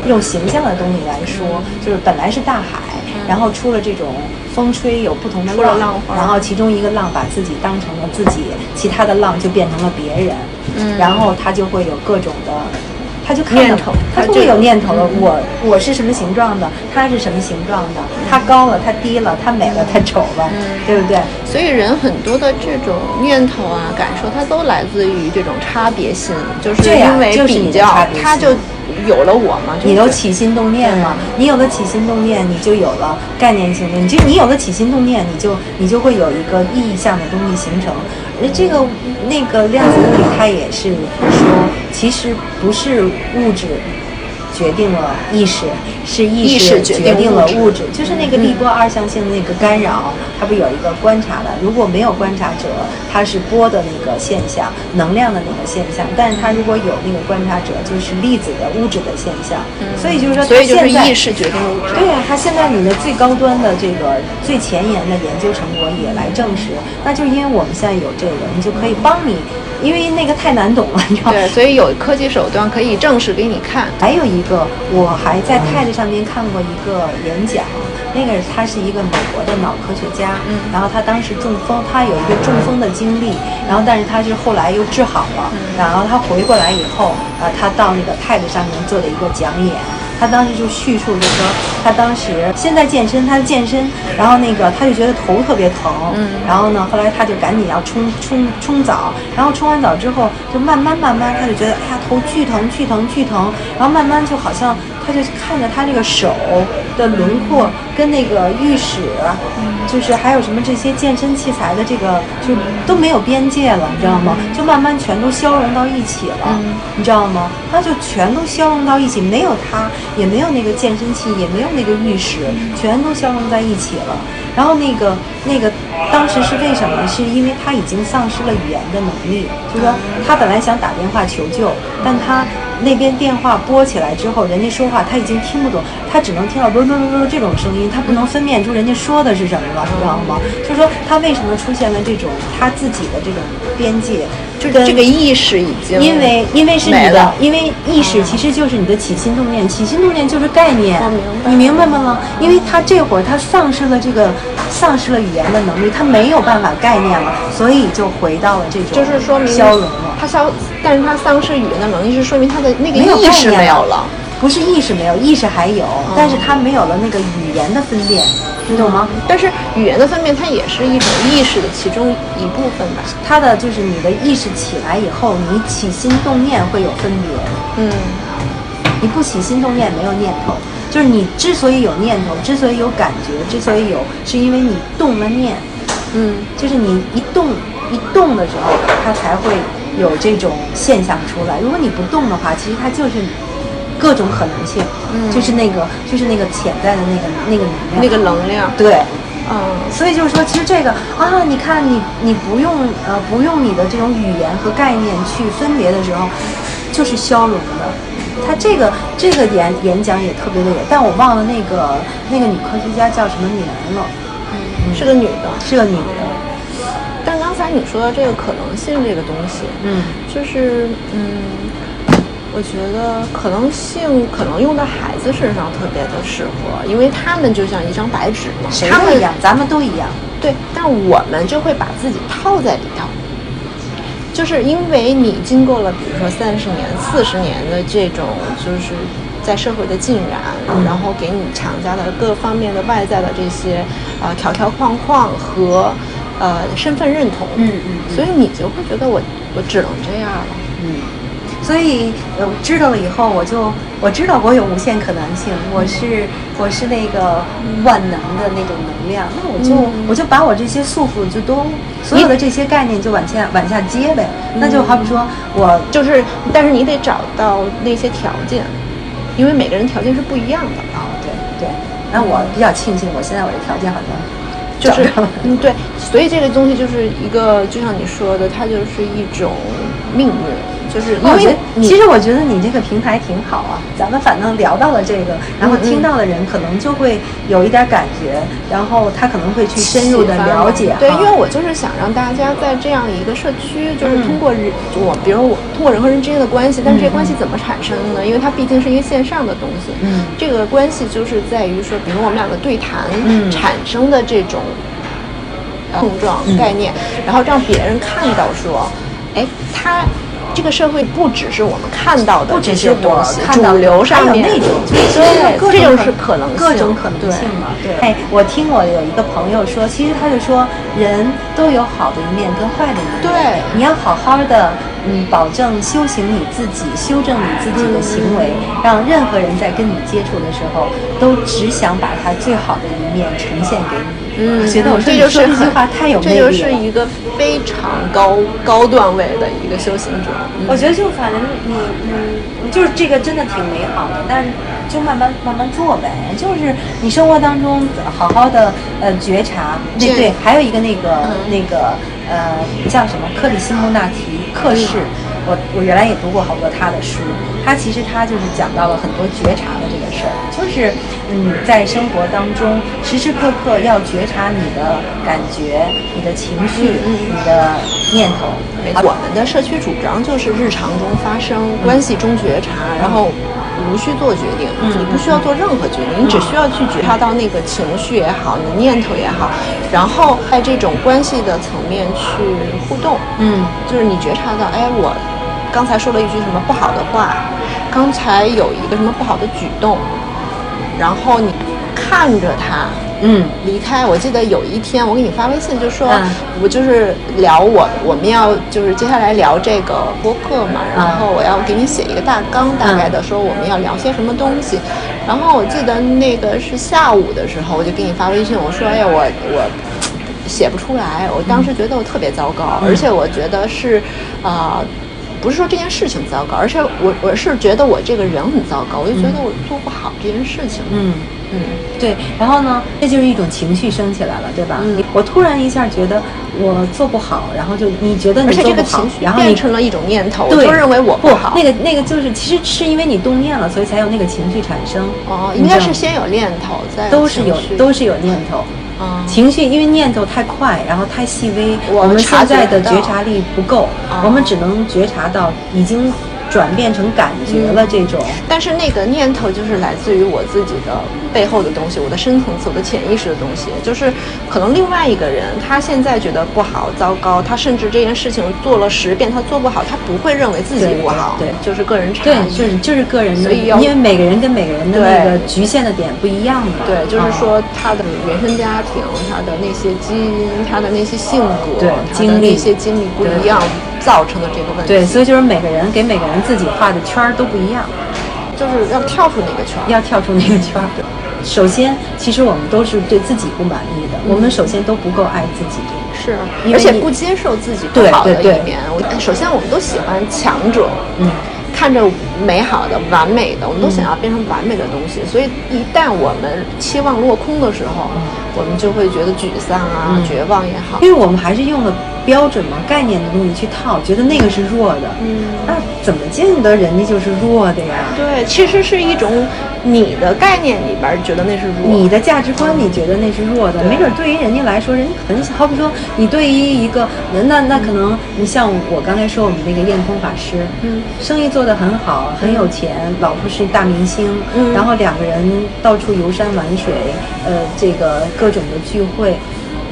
用形象的东西来说，就是本来是大海，然后出了这种风吹，有不同的浪花然后其中一个浪把自己当成了自己，其他的浪就变成了别人，嗯然后他就会有各种的。他就看到念头他就会有念头了。我我是什么形状的，他是什么形状的，他高了，他低了，他美了，他丑了，对不对？所以人很多的这种念头啊、感受，它都来自于这种差别心，就是因为就是你比较的差别，心它就有了我嘛。就是你都起心动念了？你有了起心动念，你就有了概念性的。你就你有了起心动念，你就你就会有一个意向的东西形成。而这个那个量子物理，它也是说，其实不是物质。决定了意识，是意意识决决定定了物质就是那个力波二象性的那个干扰，它不有一个观察的？如果没有观察者，它是波的那个现象，能量的那个现象；但是它如果有那个观察者，就是粒子的物质的现象。所以就是说，所以就是它现在意识决定物质。对呀、它现在你的最高端的这个最前沿的研究成果也来证实，那就是因为我们现在有这个，你就可以帮你，因为那个太难懂了，你知道吗？对，所以有科技手段可以正式给你看。还有一个，我还在 TED 上面看过一个演讲，那个他是一个美国的脑科学家，嗯，然后他当时中风，他有一个中风的经历，然后但是他是后来又治好了，然后他回过来以后，啊，他到那个 TED 上面做了一个讲演。他当时就叙述，就说他当时现在健身，他健身，然后那个他就觉得头特别疼，嗯，然后呢，后来他就赶紧要冲冲冲澡，然后冲完澡之后，就慢慢慢慢，他就觉得哎呀头巨疼巨疼巨疼，然后慢慢就好像他就看着他那个手的轮廓跟那个浴室，就是还有什么这些健身器材的这个就都没有边界了，你知道吗？就慢慢全都消融到一起了，你知道吗？他就全都消融到一起，没有他，也没有那个健身器，也没有那个浴室，全都消融在一起了。然后那个那个当时是为什么？是因为他已经丧失了语言的能力，就是说他本来想打电话求救，但他那边电话拨起来之后，人家说话他已经听不懂，他只能听到咯咯咯咯这种声音，他不能分辨出人家说的是什么了，你知道吗？就是说他为什么出现了这种他自己的这种边界，就跟这个意识已经因为因为是你的，因为意识其实就是你的起心动念，起心动念就是概念我明白，你明白吗？因为他这会儿他丧失了这个丧失了语言的能力，他没有办法概念了，所以就回到了这种就是说明消融了，他消，但是他丧失语言的能力，是说明他的那个没有意识概念没有了。不是意识没有，意识还有，但是他没有了那个语言的分辨，你懂吗？但是语言的分辨，它也是一种意识的其中一部分吧。它的就是你的意识起来以后，你起心动念会有分别，嗯，你不起心动念没有念头，就是你之所以有念头，之所以有感觉，之所以有，是因为你动了念，嗯，就是你一动一动的时候，它才会有这种现象出来。如果你不动的话，其实它就是各种可能性，就是那个就是那个潜在的那个那个能量，那个能量，对。嗯，所以就是说，其实这个啊，你看你你不用呃不用你的这种语言和概念去分别的时候，就是消融的。他这个这个演演讲也特别的有，但我忘了那个那个女科学家叫什么名了，是个女的。是个女的。但刚才你说的这个可能性这个东西，嗯，就是嗯，我觉得可能性可能用到孩子身上特别的适合，因为他们就像一张白纸嘛，他们谁都一样，咱们都一样。对，但我们就会把自己套在里头，就是因为你经过了，比如说三十年、四十年的这种，就是在社会的浸染，然后给你强加的各方面的外在的这些呃条条框框和呃身份认同，嗯嗯嗯。所以你就会觉得我我只能这样了，嗯，所以呃，知道了以后，我就我知道我有无限可能性，我是我是那个万能的那种能量，那我就、嗯。我就把我这些束缚就都所有的这些概念就往下往下接呗，那就好比说我就是但是你得找到那些条件，因为每个人条件是不一样的。啊对对，那我比较庆幸我现在我的条件好像就是嗯对，所以这个东西就是一个，就像你说的，它就是一种命运，就是因为其实我觉得你这个平台挺好啊，咱们反正聊到了这个，然后听到的人可能就会有一点感觉，然后他可能会去深入的了解哈。对，因为我就是想让大家在这样一个社区，就是嗯通过人，就我比如我通过人和人之间的关系，但是这关系怎么产生呢？因为它毕竟是一个线上的东西，嗯这个关系就是在于说，比如我们两个对谈，嗯产生的这种碰撞嗯概念，然后让别人看到说，哎，他。这个社会不只是我们看到的不只这是我些东西，看到主流上面那种，就是对，各种这种可是可能性，各种可能性嘛。对，哎，我听我有一个朋友说，其实他就说，人都有好的一面跟坏的一面。对你要好好的，嗯，保证修行你自己，修正你自己的行为，让任何人在跟你接触的时候，都只想把他最好的一面呈现给你。嗯，我觉得我说这句话太有魅力了这。就是一个非常高高段位的一个修行者。嗯。我觉得就反正你你，就是这个真的挺美好的，但是就慢慢慢慢做呗。就是你生活当中好好的呃觉察，对对，还有一个那个、嗯。那个呃叫什么克里希穆纳提克氏，我我原来也读过好多他的书，他其实他就是讲到了很多觉察的这个事儿，就是嗯在生活当中时时刻刻要觉察你的感觉、你的情绪、你的念头。我们的社区主张就是日常中发生，关系中觉察，然后无需做决定，嗯你不需要做任何决定，你只需要去觉察到那个情绪也好，你的念头也好，然后在这种关系的层面去互动。嗯就是你觉察到，哎，我刚才说了一句什么不好的话，刚才有一个什么不好的举动，然后你看着他嗯离开。我记得有一天我给你发微信，就说、嗯我就是聊我我们要就是接下来聊这个播客嘛，然后我要给你写一个大纲，大概的说我们要聊些什么东西。然后我记得那个是下午的时候，我就给你发微信，我说哎呀我我。写不出来，我当时觉得我特别糟糕，而且我觉得是，啊、不是说这件事情糟糕，而且我我是觉得我这个人很糟糕，我就觉得我做不好这件事情。嗯嗯，对，然后呢，这就是一种情绪升起来了，对吧？嗯我突然一下觉得我做不好，然后就你觉得你做不好这个情绪然后你变成了一种念头，我对就认为我不好。那个那个就是其实是因为你动念了，所以才有那个情绪产生。哦，应该是先有念头，再都是有都是有念头。啊情绪因为念头太快，然后太细微，我们现在的觉察力不够，哦我们只能觉察到已经转变成感觉了这种。但是那个念头就是来自于我自己的背后的东西，我的深层次、我的潜意识的东西。就是可能另外一个人，他现在觉得不好、糟糕，他甚至这件事情做了十遍，他做不好，他不会认为自己不好，对就是个人差对，异。就是就是个人的，所以要因为每个人跟每个人的那个局限的点不一样嘛。对，就是啊说他的原生家庭、他的那些基因、他的那些性格、对他的经历那些经历不一样，造成的这个问题。对，所以就是每个人给每个人自己画的圈儿都不一样，就是要跳出那个圈儿。要跳出那个圈儿。首先，其实我们都是对自己不满意的，我们首先都不够爱自己。是而且不接受自己不对好的一面。我首先我们都喜欢强者，嗯，看着美好的、完美的，我们都想要变成完美的东西。所以一旦我们期望落空的时候，我们就会觉得沮丧啊、绝望也好因。为我们还是用了标准嘛、概念的东西去套，觉得那个是弱的。嗯，那怎么见得人家就是弱的呀？对，其实是一种你的概念里边儿觉得那是弱，你的价值观，你觉得那是弱的，对没准对于人家来说，人家很小。好比说，你对于一个人，那那可能你像我刚才说我们那个验空法师，嗯，生意做得很好，很有钱，老婆是大明星，嗯然后两个人到处游山玩水，呃，这个各种的聚会。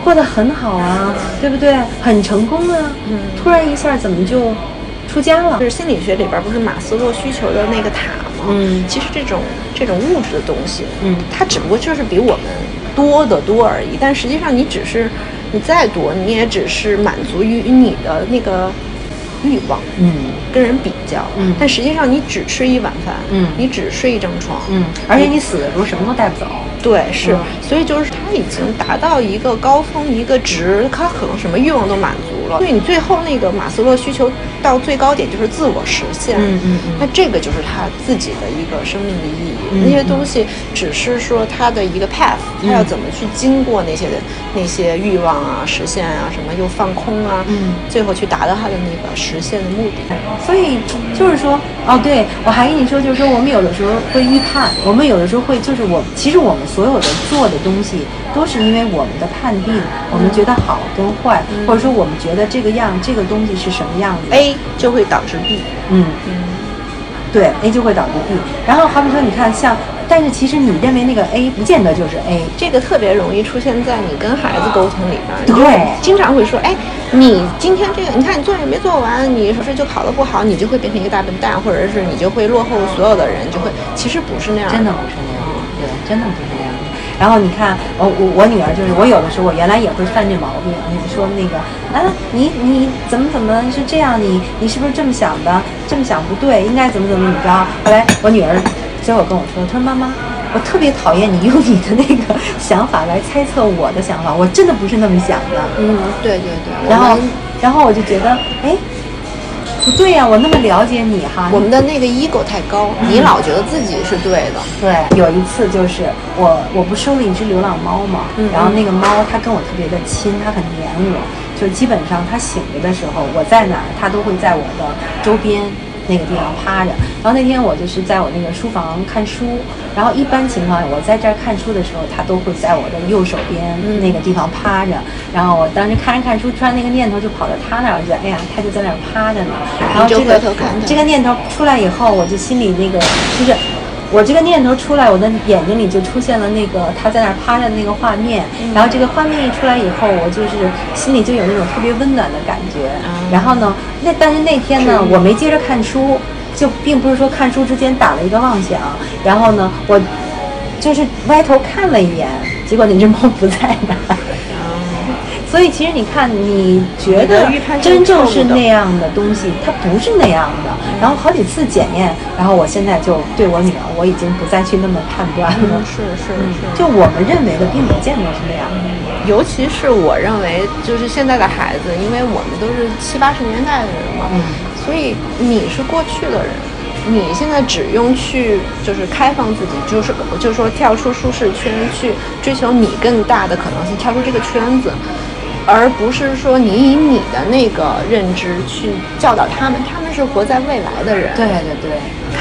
过得很好啊，对不对？很成功啊。嗯突然一下怎么就出家了就？是心理学里边不是马斯洛需求的那个塔吗？嗯其实这种这种物质的东西，嗯它只不过就是比我们多得多而已。但实际上，你只是你再多，你也只是满足于你的那个欲望，嗯跟人比较。嗯但实际上，你只吃一碗饭，嗯你只睡一张床，嗯，而且你死的时候什么都带不走。对，是，嗯。所以就是他已经达到一个高峰，一个值，他可能什么欲望都满足了。所以你最后那个马斯洛需求到最高点就是自我实现。嗯嗯嗯那这个就是他自己的一个生命的意义。嗯那些东西只是说他的一个 path，他要怎么去经过那些的那些欲望啊、实现啊、什么又放空啊，嗯最后去达到他的那个实现的目的。所以就是说，哦，对我还跟你说，就是说我们有的时候会预判，我们有的时候会，就是我其实我们所有的做的东西，都是因为我们的判定，我们觉得好跟坏，或者说我们觉得这个样这个东西是什么样子 A 就会导致 B。嗯嗯对，A 就会导致 B。然后好比说，你看像，但是其实你认为那个 A 不见得就是 A。这个特别容易出现在你跟孩子沟通里边儿，对经常会说，哎，你今天这个，你看你作业没做完，你是不是就考得不好，你就会变成一个大笨蛋，或者是你就会落后所有的人，就会，其实不是那样真的不是那样，对，真的不是那样的。然后你看，我我我女儿就是，我有的时候我原来也会犯这毛病，你说那个啊，你你怎么怎么是这样？你你是不是这么想的？这么想不对，应该怎么怎么怎么着？后来我女儿最后跟我说，她说妈妈，我特别讨厌你用你的那个想法来猜测我的想法，我真的不是那么想的。嗯，对对对，然后然后我就觉得，哎，不对呀、我那么了解你哈，我们的那个 ego 太高，你老觉得自己是对的，对，有一次就是我我不收了一只流浪猫嘛，嗯然后那个猫它跟我特别的亲，它很黏我，就基本上它醒着的时候，我在哪儿它都会在我的周边那个地方趴着。然后那天我就是在我那个书房看书，然后一般情况下我在这儿看书的时候，他都会在我的右手边那个地方趴着。然后我当时看着看书，突然那个念头就跑到他那儿，我就觉得哎呀，他就在那儿趴着呢。然后这个头看这个念头出来以后，我就心里那个就是。我这个念头出来，我的眼睛里就出现了那个他在那儿趴着的那个画面，然后这个画面一出来以后，我就是心里就有那种特别温暖的感觉。然后呢，那但是那天呢，我没接着看书，就并不是说看书之间打了一个妄想，然后呢，我就是歪头看了一眼，结果那只猫不在那儿。所以其实你看，你觉得真正是那样的东西，它不是那样的。然后好几次检验，然后我现在就对我女儿，我已经不再去那么判断了。嗯，是是是，就我们认为的，并不见得是那样的。尤其是我认为，就是现在的孩子，因为我们都是七八十年代的人嘛，嗯所以你是过去的人，你现在只用去就是开放自己，就是就是说跳出舒适圈，去追求你更大的可能性，跳出这个圈子，而不是说你以你的那个认知去教导他们，他们是活在未来的人，对对对，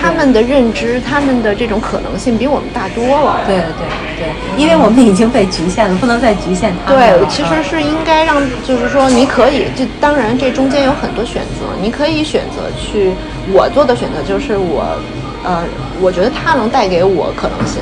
他们的认知，他们的这种可能性比我们大多了。对对对，因为我们已经被局限了，不能再局限他们了。对，其实是应该让，就是说你可以，就当然这中间有很多选择，你可以选择去，我做的选择就是我，呃，我觉得他能带给我可能性，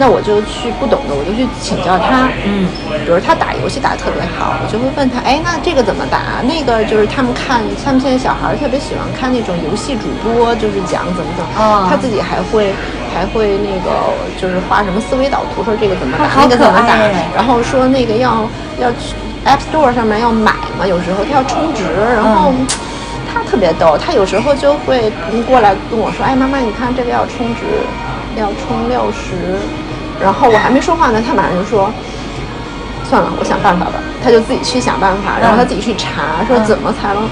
那我就去不懂的我就去请教他，嗯，比如他打游戏打得特别好，我就会问他，哎，那这个怎么打？那个就是他们看，他们现在小孩儿特别喜欢看那种游戏主播，就是讲怎么怎么，哦他自己还会还会那个就是画什么思维导图，说这个怎么打，那个怎么打，然后说那个要要去 App Store 上面要买嘛，有时候他要充值，然后。嗯他特别逗，他有时候就会过来跟我说：“哎，妈妈，你看这个要充值，要充六十。”然后我还没说话呢，他马上就说：“算了，我想办法吧。”他就自己去想办法，然后他自己去查，说怎么才能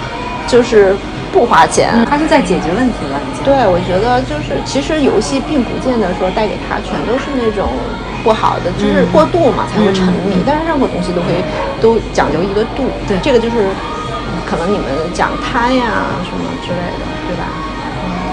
就是不花钱。他是在解决问题了，已经。对，我觉得就是，其实游戏并不见得说带给他全都是那种不好的，就是过度嘛、才会沉迷。但是任何东西都会都讲究一个度，对这个就是可能你们讲贪呀什么之类的，对吧？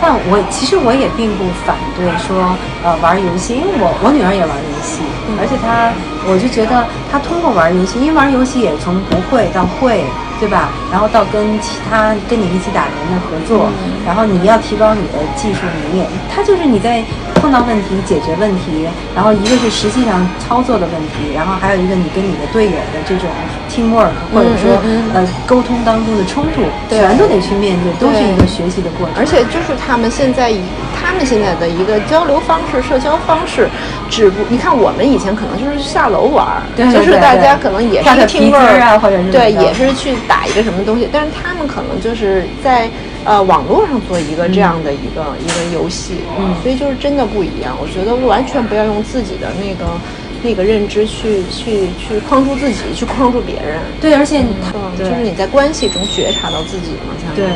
但我其实我也并不反对说呃玩游戏，因为我我女儿也玩游戏，而且她我就觉得她通过玩游戏，因为玩游戏也从不会到会，对吧？然后到跟其他跟你一起打人的合作，然后你要提高你的技术能力，它就是你在碰到问题解决问题，然后一个是实际上操作的问题，然后还有一个你跟你的队友的这种 teamwork 或者说嗯呃沟通当中的冲突，全都得去面对，都是一个学习的过程。而且就是他们现在以他们现在的一个交流方式、社交方式，只不你看我们以前可能就是下楼玩就是大家可能也是一个画个皮 team 筋 work 儿啊或者是对，也是去打一个什么东西，但是他们可能就是在呃网络上做一个这样的一个、一个游戏，嗯所以就是真的不一样。我觉得完全不要用自己的那个那个认知去去去框住自己，去框住别人。对，而且嗯就是你在关系中觉察到自己嘛，才能对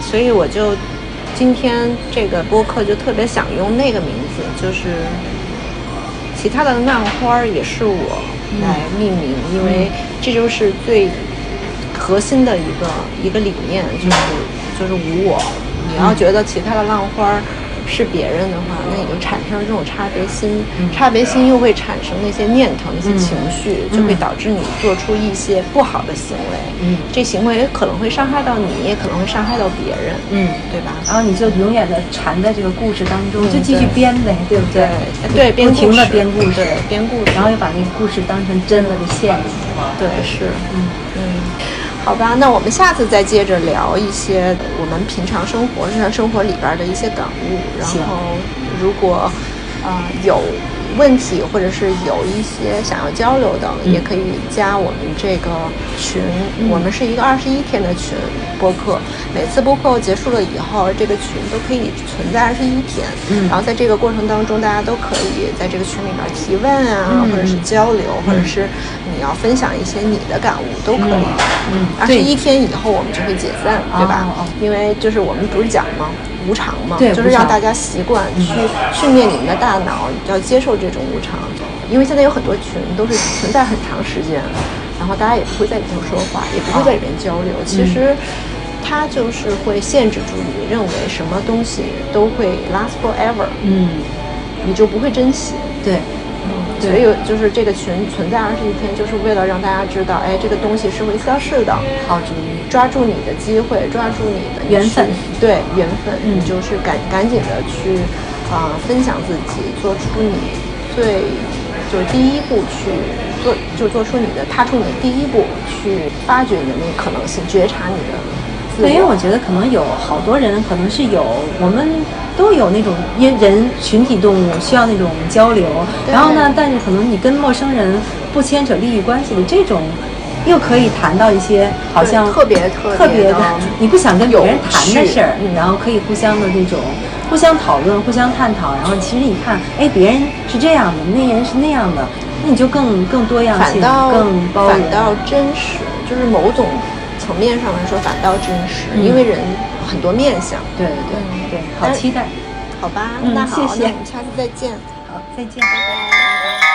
所以我就今天这个播客就特别想用那个名字，就是其他的浪花儿也是我来命名，因为这就是最核心的一个一个理念，就是就是无我。你要觉得其他的浪花儿是别人的话，那你就产生这种差别心，差别心又会产生那些念头、那些情绪，就会导致你做出一些不好的行为。嗯这行为可能会伤害到你，也可能会伤害到别人。嗯，对吧？然后你就永远的缠在这个故事当中，嗯就继续编呗，对不对？对，编不停的编故事，编故事，然后又把那个故事当成真的给陷进去。对是，嗯嗯，好吧，那我们下次再接着聊一些我们平常生活、日常生活里边儿的一些感悟，然后如果呃有问题或者是有一些想要交流的，也可以加我们这个群。我们是一个二十一天的群播客，每次播客结束了以后，这个群都可以存在二十一天。嗯然后在这个过程当中，大家都可以在这个群里面提问啊，或者是交流，或者是你要分享一些你的感悟，都可以。嗯二十一天以后我们就会解散，对吧？哦哦因为就是我们不是讲吗？无常嘛，对就是让大家习惯去训练你们的大脑，要接受这种无常。因为现在有很多群都是存在很长时间，然后大家也不会在里头说话，也不会在里面交流。其实它就是会限制住你，认为什么东西都会 last forever，嗯，你就不会珍惜。对，所以就是这个群存在二十一天，就是为了让大家知道，哎，这个东西是会消逝的，好主意。抓住你的机会，抓住你的缘分。对缘分，嗯。你就是赶赶紧的去啊、分享自己，做出你最就是第一步去做，就做出你的踏出你的第一步，去发掘你的那个可能性，觉察你的自我。对，因为我觉得可能有好多人可能是有，我们都有那种因人群体动物需要那种交流，然后呢，但是可能你跟陌生人不牵扯利益关系的这种。又可以谈到一些好像特别特别的的，你不想跟别人谈的事儿，嗯然后可以互相的那种互相讨论、互相探讨，然后其实你看，哎，别人是这样的，那人是那样的，那你就更更多样性，更包容。反倒真实，就是某种层面上来说反倒真实，因为人很多面相。对对对对，好期待。好吧，嗯那好，谢谢那我们下次再见。好，再见。拜拜。Oh,